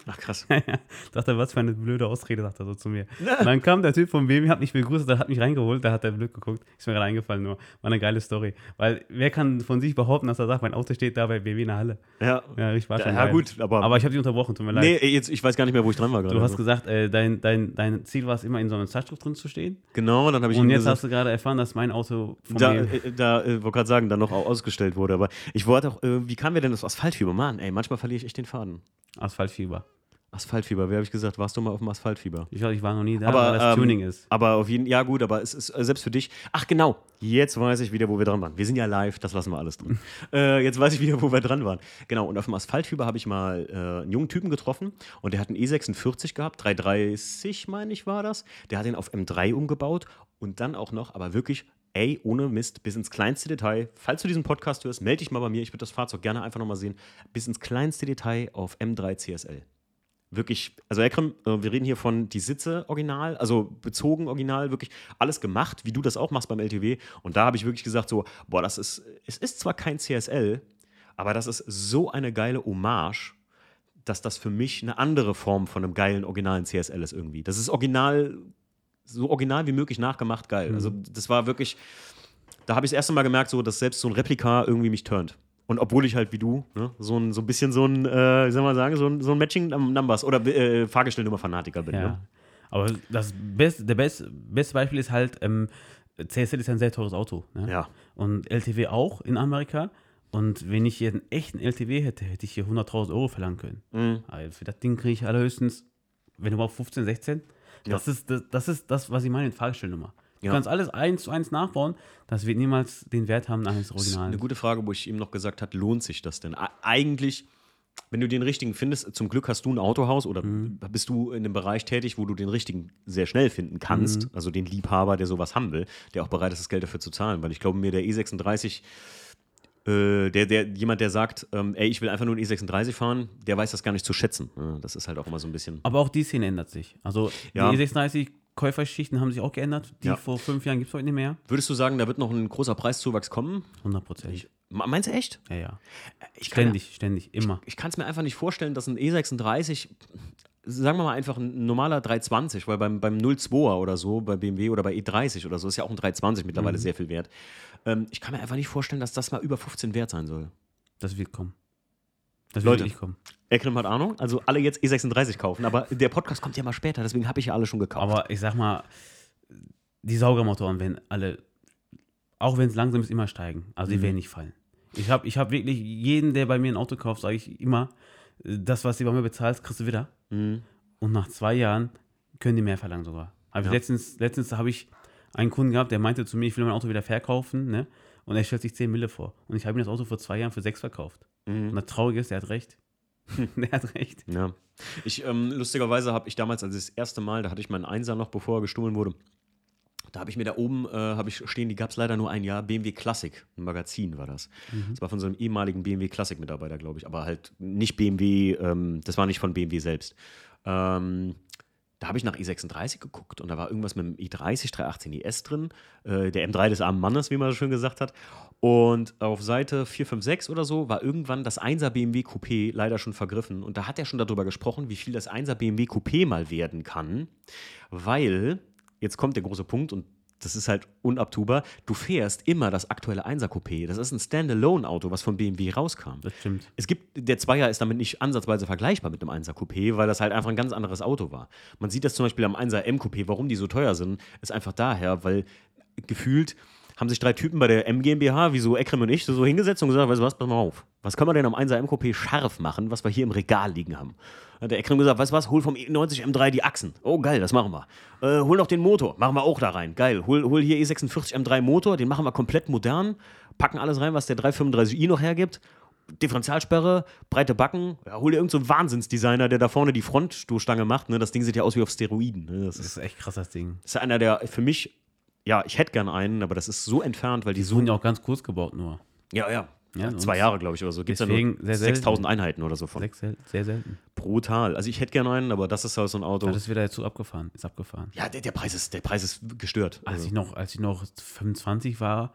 Ach krass. ja, ja. Dachte, was für eine blöde Ausrede, sagt er so zu mir. Und dann kam der Typ von BMW, hat mich begrüßt, der hat mich reingeholt, da hat er blöd geguckt. Ist mir gerade eingefallen nur. War eine geile Story. Weil wer kann von sich behaupten, dass er sagt, mein Auto steht da bei BMW in der Halle? Ja. Ja, ich war schon. Ja, gut, aber. Aber ich habe dich unterbrochen, tut mir leid. Nee, jetzt, ich weiß gar nicht mehr, wo ich dran war gerade. Du hast gesagt, äh, dein, dein, dein Ziel war es immer in so einem Zeitschrift drin zu stehen. Genau, dann habe ich. Und jetzt gesagt, hast du gerade erfahren, dass mein Auto von Da, äh, da äh, wollte gerade sagen, dann noch ausgestellt wurde. Aber ich wollte auch, äh, wie kamen wir denn das Asphaltfieber? Mann, ey, manchmal verliere ich echt den Faden. Asphaltfieber. Asphaltfieber, wer habe ich gesagt? Warst du mal auf dem Asphaltfieber? Ich glaube, ich war noch nie da, aber, weil das ähm, Tuning ist. Aber auf jeden ja gut, aber es ist äh, selbst für dich. Ach genau, jetzt weiß ich wieder, wo wir dran waren. Wir sind ja live, das lassen wir alles drin. äh, jetzt weiß ich wieder, wo wir dran waren. Genau, und auf dem Asphaltfieber habe ich mal äh, einen jungen Typen getroffen und der hat einen E46 gehabt, 330 meine ich war das. Der hat den auf M3 umgebaut und dann auch noch, aber wirklich ey, ohne Mist, bis ins kleinste Detail. Falls du diesen Podcast hörst, melde dich mal bei mir. Ich würde das Fahrzeug gerne einfach nochmal sehen. Bis ins kleinste Detail auf M3 CSL wirklich, also Ekrem, äh, wir reden hier von die Sitze original, also bezogen original, wirklich alles gemacht, wie du das auch machst beim LTW. Und da habe ich wirklich gesagt, so, boah, das ist, es ist zwar kein CSL, aber das ist so eine geile Hommage, dass das für mich eine andere Form von einem geilen originalen CSL ist irgendwie. Das ist original, so original wie möglich nachgemacht geil. Mhm. Also das war wirklich, da habe ich das erste Mal gemerkt, so, dass selbst so ein Replika irgendwie mich turnt. Und obwohl ich halt wie du, ne, so ein so ein bisschen so ein, äh, wie soll man sagen, so ein, so ein Matching Numbers oder äh, Fahrgestellnummer-Fanatiker bin. Ja. Ne? Aber das best, der best, beste Beispiel ist halt, ähm, CSL ist ein sehr teures Auto. Ne? Ja. Und LTW auch in Amerika. Und wenn ich hier einen echten LTW hätte, hätte ich hier 100.000 Euro verlangen können. Mhm. Aber für das Ding kriege ich allerhöchstens, wenn überhaupt 15, 16. Das, ist, das, das ist das, was ich meine Fahrgestellnummer. Du Ja. kannst alles eins zu eins nachbauen. Das wird niemals den Wert haben eines Das ist Originals. eine gute Frage, wo ich ihm noch gesagt habe, lohnt sich das denn? Eigentlich, wenn du den richtigen findest, zum Glück hast du ein Autohaus oder Mhm. bist du in einem Bereich tätig, wo du den richtigen sehr schnell finden kannst, Mhm. also den Liebhaber, der sowas haben will, der auch bereit ist, das Geld dafür zu zahlen. Weil ich glaube, mir der E36, äh, der, der, jemand, der sagt, ähm, ey, ich will einfach nur einen E36 fahren, der weiß das gar nicht zu schätzen. Ja, das ist halt auch immer so ein bisschen. Aber auch die Szene ändert sich. Also Ja. die E36 Käuferschichten haben sich auch geändert. Die Ja. vor fünf Jahren gibt es heute nicht mehr. Würdest du sagen, da wird noch ein großer Preiszuwachs kommen? 100 Prozent. Me- Meinst du echt? Ja, ja. Ich kann mir- Ständig, ständig, immer. ich kann es mir einfach nicht vorstellen, dass ein E36, sagen wir mal einfach ein normaler 320, weil beim, beim 02er oder so, bei BMW oder bei E30 oder so, ist ja auch ein 320 Mhm. mittlerweile sehr viel wert. Ähm, ich kann mir einfach nicht vorstellen, dass das mal über 15 wert sein soll. Das wird kommen. Das Leute. wird nicht kommen. Ekrem hat Ahnung, also alle jetzt E36 kaufen, aber der Podcast kommt ja mal später, deswegen habe ich ja alle schon gekauft. Aber ich sag mal, die Saugermotoren werden alle, auch wenn es langsam ist, immer steigen. Also die Mhm. werden nicht fallen. Ich habe ich hab wirklich jeden, der bei mir ein Auto kauft, sage ich immer, das, was du bei mir bezahlst, kriegst du wieder. Mhm. Und nach zwei Jahren können die mehr verlangen sogar. Ich Ja. Letztens, letztens habe ich einen Kunden gehabt, der meinte zu mir, ich will mein Auto wieder verkaufen, ne? Und er stellt sich 10 Mille vor. Und ich habe ihm das Auto vor zwei Jahren für 6 verkauft. Und Mhm. das Traurige ist, der hat recht. der hat recht. Ja. Ich, ähm, lustigerweise habe ich damals, also das erste Mal, da hatte ich meinen Einser noch, bevor er gestohlen wurde. Da habe ich mir da oben, äh, habe ich stehen, die gab es leider nur ein Jahr, BMW Classic, ein Magazin war das. Das war von so einem ehemaligen BMW Classic-Mitarbeiter, glaube ich, aber halt nicht BMW, ähm, das war nicht von BMW selbst. Ähm, da habe ich nach E36 geguckt und da war irgendwas mit dem i30 318 IS drin, äh, der M3 des armen Mannes, wie man so schön gesagt hat. Und auf Seite 456 oder so war irgendwann das 1er BMW Coupé leider schon vergriffen. Und da hat er schon darüber gesprochen, wie viel das 1er BMW Coupé mal werden kann, weil, jetzt kommt der große Punkt und das ist halt unabtubar, du fährst immer das aktuelle 1er Coupé. Das ist ein Standalone-Auto, was von BMW rauskam. Das stimmt. Es gibt, der Zweier ist damit nicht ansatzweise vergleichbar mit einem 1er Coupé, weil das halt einfach ein ganz anderes Auto war. Man sieht das zum Beispiel am 1er M Coupé, warum die so teuer sind, ist einfach daher, weil gefühlt haben sich drei Typen bei der M GmbH, wie so Ekrem und ich, so hingesetzt und gesagt, weißt du was, pass mal auf, was können wir denn am 1er M Coupé scharf machen, was wir hier im Regal liegen haben? Hat der Ekrem gesagt, weißt du was, hol vom E90 M3 die Achsen. Oh geil, das machen wir. Äh, hol noch den Motor, machen wir auch da rein. Geil, hol, hol hier E46 M3 Motor, den machen wir komplett modern, packen alles rein, was der 335i noch hergibt Differentialsperre, breite Backen, ja, hol dir irgendeinen so Wahnsinnsdesigner, der da vorne die Frontstoßstange macht. Ne? Das Ding sieht ja aus wie auf Steroiden. Ne? Das Das ist, ist echt krass, das Ding. das ist einer der für mich, ja, ich hätte gern einen, aber das ist so entfernt, weil die Die so. wurden ja auch ganz kurz gebaut nur. Ja, ja. Ja, ja zwei Jahre, glaube ich, oder so. Gibt es ja nur sehr selten. 6000 Einheiten oder so von. Sel- sehr selten. Brutal. Also ich hätte gern einen, aber das ist halt so ein Auto. Ja, das ist wieder zu abgefahren. Ist abgefahren. Ja, der, der, Preis ist, der Preis ist gestört. Als Also, ich noch, als ich noch 25 war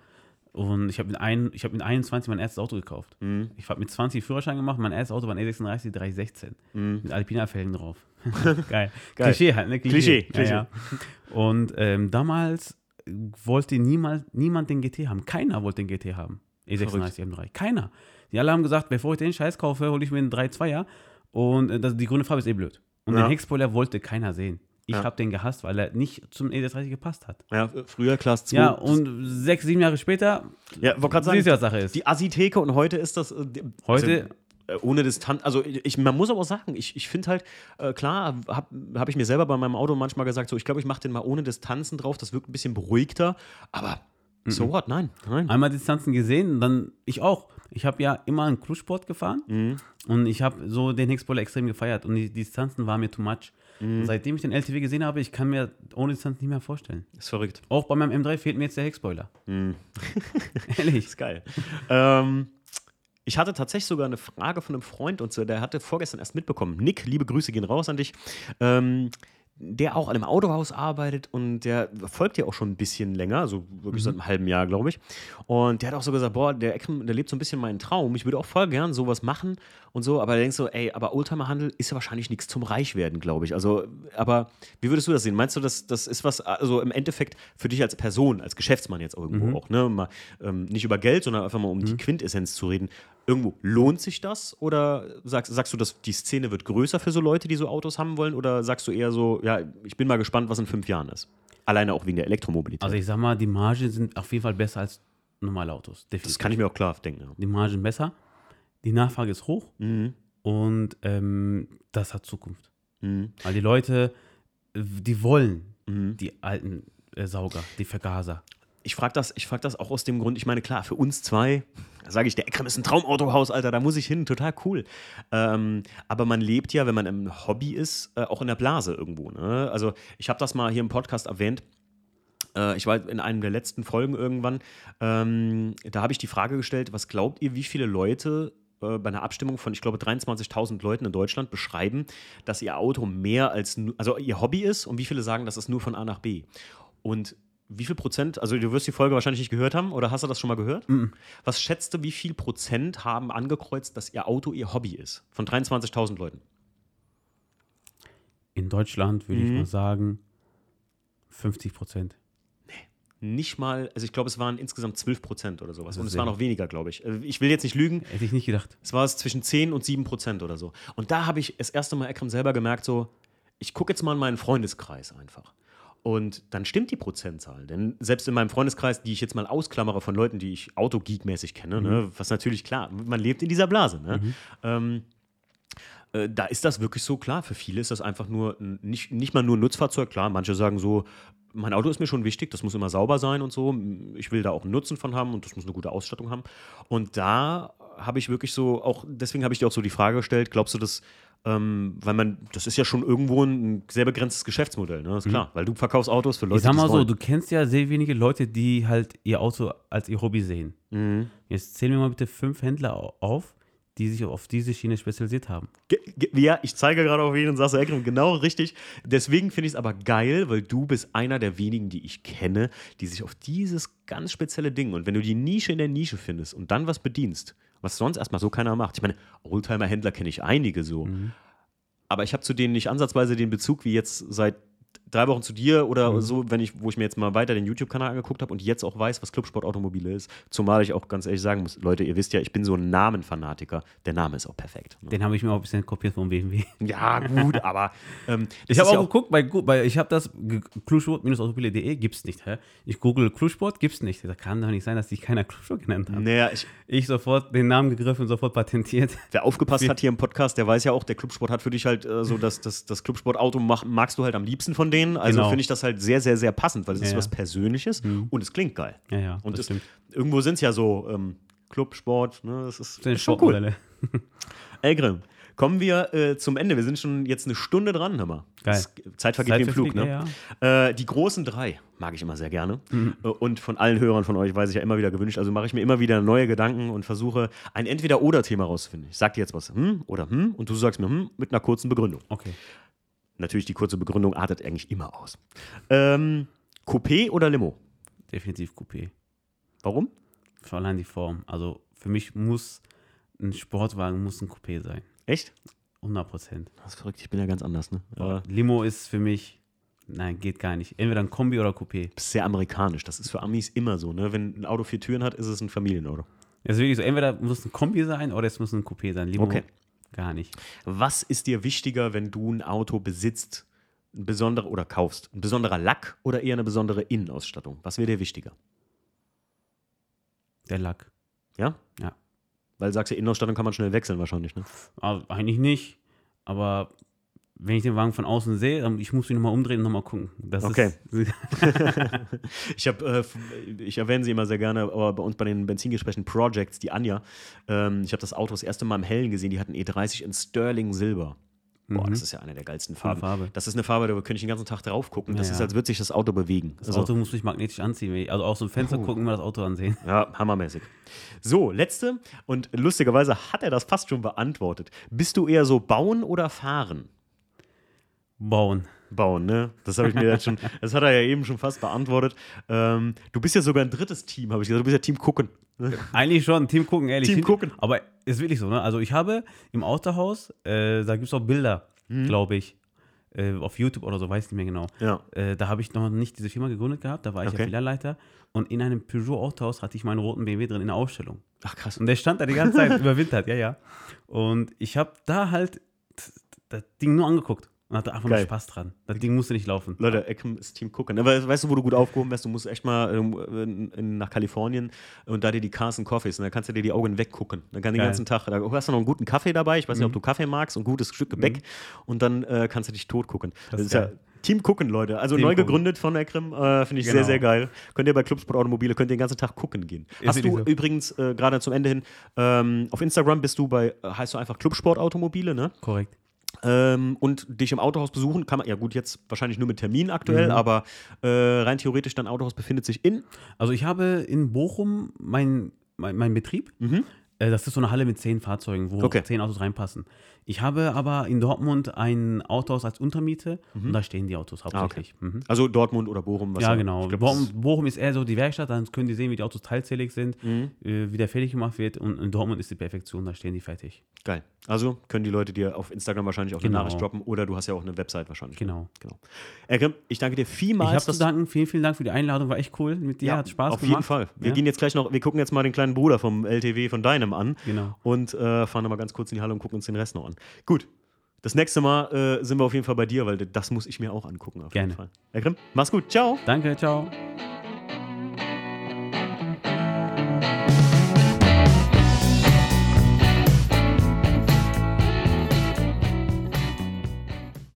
und ich habe mit, ein, ich hab mit 21 mein erstes Auto gekauft. Mhm. Ich habe mit 20 Führerschein gemacht, mein erstes Auto war ein E36 316 mit Alpina-Felgen drauf. Geil. Mhm. Geil. Klischee halt, ne? Klischee, Ja, ja. Und ähm, damals wollte niemals, niemand den GT haben. Keiner wollte den GT haben. E36 M3. Keiner. Die alle haben gesagt, bevor ich den Scheiß kaufe, hole ich mir einen 3.2er. Und äh, das, die grüne Farbe ist eh blöd. Und Ja. den Heckspoiler wollte keiner sehen. Ich Ja. habe den gehasst, weil er nicht zum E36 gepasst hat. ja, früher Class 2. Ja, und sechs, sieben Jahre später, ja, wollte gerade sagen, Sache ist. die Assi-Theke und heute ist das. äh, Heute- Also, ohne Distanz. Also, ich, man muss aber auch sagen, ich, ich finde halt, äh, klar, habe hab ich mir selber bei meinem Auto manchmal gesagt, so, ich glaube, ich mache den mal ohne Distanzen drauf, das wirkt ein bisschen beruhigter, aber so what? Nein, nein. einmal Distanzen gesehen dann ich auch. Ich habe ja immer einen Cruise-Sport gefahren Mhm. und ich habe so den Heckspoiler extrem gefeiert und die Distanzen waren mir too much. Mhm. Seitdem ich den LTW gesehen habe, ich kann mir ohne Distanz nicht mehr vorstellen. Ist verrückt. Auch bei meinem M3 fehlt mir jetzt der Heckspoiler. Mhm. Ehrlich. Ist geil. ähm, ich hatte tatsächlich sogar eine Frage von einem Freund und so, der hatte vorgestern erst mitbekommen. Nick, liebe Grüße gehen raus an dich. Ähm, der auch an einem Autohaus arbeitet und der folgt dir auch schon ein bisschen länger, so wirklich seit einem halben Jahr, glaube ich. Und der hat auch so gesagt, boah, der Ekrem, der lebt so ein bisschen meinen Traum. Ich würde auch voll gern sowas machen und so, aber denkst du, ey, aber Oldtimer-Handel ist ja wahrscheinlich nichts zum Reichwerden, glaube ich. Also, aber wie würdest du das sehen? Meinst du, das, das ist was, also im Endeffekt für dich als Person, als Geschäftsmann jetzt irgendwo auch, ne? Mal, ähm, nicht über Geld, sondern einfach mal um die Quintessenz zu reden. Irgendwo lohnt sich das oder sagst, sagst du, dass die Szene wird größer für so Leute, die so Autos haben wollen oder sagst du eher so, ja, ich bin mal gespannt, was in fünf Jahren ist? Alleine auch wegen der Elektromobilität. Also ich sag mal, die Margen sind auf jeden Fall besser als normale Autos. Definitiv. das kann ich mir auch klar denken. Ja. die Margen besser. Die Nachfrage ist hoch Mhm. und ähm, das hat Zukunft. Weil die Leute, die wollen Mhm. die alten äh, Sauger, die Vergaser. Ich frage das, frag das auch aus dem Grund, ich meine, klar, für uns zwei, sage ich, der Ekrem ist ein Traumautohaus, Alter, da muss ich hin, total cool. Ähm, aber man lebt ja, wenn man im Hobby ist, äh, auch in der Blase irgendwo. Ne? Also ich habe das mal hier im Podcast erwähnt. Äh, ich war in einem der letzten Folgen irgendwann, ähm, da habe ich die Frage gestellt, was glaubt ihr, wie viele Leute äh, bei einer Abstimmung von, ich glaube, 23.000 Leuten in Deutschland beschreiben, dass ihr Auto mehr als, also ihr Hobby ist und wie viele sagen, das ist nur von A nach B. Und wie viel Prozent, also du wirst die Folge wahrscheinlich nicht gehört haben oder hast du das schon mal gehört? Was schätzt du, wie viel Prozent haben angekreuzt, dass ihr Auto ihr Hobby ist? Von 23.000 Leuten. In Deutschland würde Mhm. ich mal sagen 50 Prozent. Nicht mal, also ich glaube, es waren insgesamt 12 Prozent oder sowas. Das Und es waren noch weniger, glaube ich. Äh, Ich will jetzt nicht lügen, Hätte ich nicht gedacht. es war es zwischen 10 und 7 Prozent oder so. Und da habe ich das erste Mal Ekrem selber gemerkt, so, ich gucke jetzt mal in meinen Freundeskreis einfach. Und dann stimmt die Prozentzahl. Denn selbst in meinem Freundeskreis, die ich jetzt mal ausklammere von Leuten, die ich Autogeek-mäßig kenne, ne, was natürlich klar, man lebt in dieser Blase. Ne? Ähm, äh, da ist das wirklich so klar. Für viele ist das einfach nur nicht, nicht mal nur ein Nutzfahrzeug. Klar, manche sagen so, mein Auto ist mir schon wichtig, das muss immer sauber sein und so. Ich will da auch einen Nutzen von haben und das muss eine gute Ausstattung haben. Und da habe ich wirklich so, auch deswegen habe ich dir auch so die Frage gestellt, glaubst du, dass, ähm, weil man, das ist ja schon irgendwo ein sehr begrenztes Geschäftsmodell, ne? ist klar, weil du verkaufst Autos für Leute, Mhm. Ich sag mal so, du kennst ja sehr wenige Leute, die halt ihr Auto als ihr Hobby sehen. Mhm. Jetzt zählen wir mal bitte fünf Händler au- auf, die sich auf diese Schiene spezialisiert haben. Ge- Ja, ich zeige gerade auf jeden und sagst, Ekrem, genau richtig. Deswegen finde ich es aber geil, weil du bist einer der wenigen, die ich kenne, die sich auf dieses ganz spezielle Ding und wenn du die Nische in der Nische findest und dann was bedienst, was sonst erstmal so keiner macht. Ich meine, Oldtimer-Händler kenne ich einige so, aber ich habe zu denen nicht ansatzweise den Bezug wie jetzt seit drei Wochen zu dir oder so, wenn ich, wo ich mir jetzt mal weiter den YouTube-Kanal angeguckt habe und jetzt auch weiß, was Clubsport Automobile ist. Zumal ich auch ganz ehrlich sagen muss, Leute, ihr wisst ja, ich bin so ein Namenfanatiker. Der Name ist auch perfekt. Ne? Den habe ich mir auch ein bisschen kopiert vom BMW. Ja, gut, aber ähm, Ich es habe auch ja geguckt, bei, bei, ich habe das Clubsport-autopilot.de gibt's nicht. Hä? Ich google Clubsport, gibt's nicht. Da kann doch nicht sein, dass sich keiner Clubsport genannt hat. Naja, ich, Ich sofort den Namen gegriffen und sofort patentiert. wer aufgepasst hat hier im Podcast, der weiß ja auch, der Clubsport hat für dich halt äh, so, das, das, das Clubsportauto magst du halt am liebsten von denen. Also Genau. finde ich das halt sehr, sehr, sehr passend, weil es ist Ja, ja. was Persönliches und es klingt geil. Ja, ja, Und das es, irgendwo sind es ja so ähm, Clubsport, ne? Das ist, Das ist schon cool. Elgrim, kommen wir äh, zum Ende. Wir sind schon jetzt eine Stunde dran, hör mal. Geil. Das, Zeit vergeht wie im Zeit Flug, ne? ja, Äh, die großen drei mag ich immer sehr gerne. Mhm. Äh, Und von allen Hörern von euch weiß ich ja immer wieder gewünscht. Also mache ich mir immer wieder neue Gedanken und versuche ein Entweder-Oder-Thema rauszufinden. Ich sag dir jetzt was, hm oder hm, und du sagst mir hm mit einer kurzen Begründung. Okay. Natürlich, die kurze Begründung artet eigentlich immer aus. Ähm, Coupé oder Limo? Definitiv Coupé. Warum? Schon allein die Form. Also für mich muss ein Sportwagen muss ein Coupé sein. Echt? 100 Prozent. Das ist verrückt, ich bin ja ganz anders, ne? Aber Limo ist für mich, nein, geht gar nicht. Entweder ein Kombi oder Coupé. ist sehr amerikanisch. Das ist für Amis immer so, ne? Wenn ein Auto vier Türen hat, ist es ein Familienauto. Es ist wirklich so, entweder muss ein Kombi sein oder es muss ein Coupé sein. Limo Okay. Gar nicht. Was ist dir wichtiger, wenn du ein Auto besitzt, ein besonderer oder kaufst? Ein besonderer Lack oder eher eine besondere Innenausstattung? Was wäre dir wichtiger? Der Lack. Ja? Ja. Weil sagst du, Innenausstattung kann man schnell wechseln wahrscheinlich, ne? Also, eigentlich nicht. Aber wenn ich den Wagen von außen sehe, dann ich muss ihn nochmal umdrehen und nochmal gucken. Das Okay. Ich habe, äh, ich erwähne sie immer sehr gerne, aber bei uns bei den Benzingesprächen Projects, die Anja, ähm, ich habe das Auto das erste Mal im Hellen gesehen, die hatten E30 in Sterling Silber. Boah, das ist ja eine der geilsten Farben. Farbe. Das ist eine Farbe, da könnte ich den ganzen Tag drauf gucken. Das Ja, ist, als würde sich das Auto bewegen. das Auto muss mich magnetisch anziehen. ich- Also aus dem Fenster gucken, mal das Auto ansehen. Ja, hammermäßig. So, letzte. Und lustigerweise hat er das fast schon beantwortet. Bist du eher so bauen oder fahren? Bauen. bauen, ne? Das habe ich mir jetzt schon, das hat er ja eben schon fast beantwortet. Ähm, du bist ja sogar ein drittes Team, habe ich gesagt. Du bist ja Team Gucken. Ne? Eigentlich schon, Team gucken, ehrlich. Team gucken. Aber ist wirklich so, ne? Also ich habe im Autohaus, äh, da gibt es auch Bilder, Mhm. glaube ich. Äh, auf YouTube oder so, weiß nicht mehr genau. Ja. Äh, da habe ich noch nicht diese Firma gegründet gehabt, da war ich Okay. ja Filialleiter. Und in einem Peugeot-Autohaus hatte ich meinen roten BMW drin in der Ausstellung. Ach krass. Und der stand da die ganze Zeit überwintert, ja, ja. Und ich habe da halt das Ding nur angeguckt und hatte einfach Geil. nur Spaß dran. Das Ding musste nicht laufen. Leute, Ecken ist Team Gucken. Aber weißt du, wo du gut aufgehoben wärst? Du musst echt mal ähm, in, nach Kalifornien und da dir die Carson Coffees und dann kannst du dir die Augen weggucken. Dann kann den Geil. ganzen Tag, da hast du noch einen guten Kaffee dabei. Ich weiß nicht, ob du Kaffee magst, und ein gutes Stück Gebäck und dann äh, kannst du dich tot gucken. Das, ist ist ja. Team Gucken, Leute. Also Team neu Gucken. gegründet von Ekrem. Äh, Finde ich sehr, Genau. sehr geil. Könnt ihr bei Clubsport Automobile, könnt ihr den ganzen Tag gucken gehen. Ist Hast du so. übrigens äh, gerade zum Ende hin, ähm, auf Instagram bist du bei, heißt du einfach Clubsport Automobile, ne? Korrekt. Ähm, und dich im Autohaus besuchen kann man, ja gut, jetzt wahrscheinlich nur mit Termin aktuell, Mhm. aber äh, rein theoretisch dein Autohaus befindet sich in. Also ich habe in Bochum meinen mein, mein Betrieb. Äh, Das ist so eine Halle mit zehn Fahrzeugen, wo Mhm. Okay. zehn Autos reinpassen. Ich habe aber in Dortmund ein Autohaus als Untermiete und da stehen die Autos Ah, okay. hauptsächlich. Mhm. Also Dortmund oder Bochum. was Ja, auch- genau. Glaub, Bochum, ist- Bochum ist eher so die Werkstatt, dann können die sehen, wie die Autos teilzählig sind, Mhm. äh, wie der fertig gemacht wird. Und in Dortmund ist die Perfektion, da stehen die fertig. Geil. Also können die Leute dir auf Instagram wahrscheinlich auch Genau. eine Nachricht droppen oder du hast ja auch eine Website wahrscheinlich. Genau. genau. Ekrem, ich danke dir vielmals. ich habe zu danken. Vielen, vielen Dank für die Einladung. War echt cool mit dir. hat Spaß auf gemacht. jeden Fall. Wir Ja? gehen jetzt gleich noch, wir gucken jetzt mal den kleinen Bruder vom LTW von deinem an Genau. und äh, fahren nochmal ganz kurz in die Halle und gucken uns den Rest noch an. Gut. Das nächste Mal äh, sind wir auf jeden Fall bei dir, weil das muss ich mir auch angucken. Auf Gerne. jeden Fall. Ekrem, mach's gut. Ciao. Danke, ciao.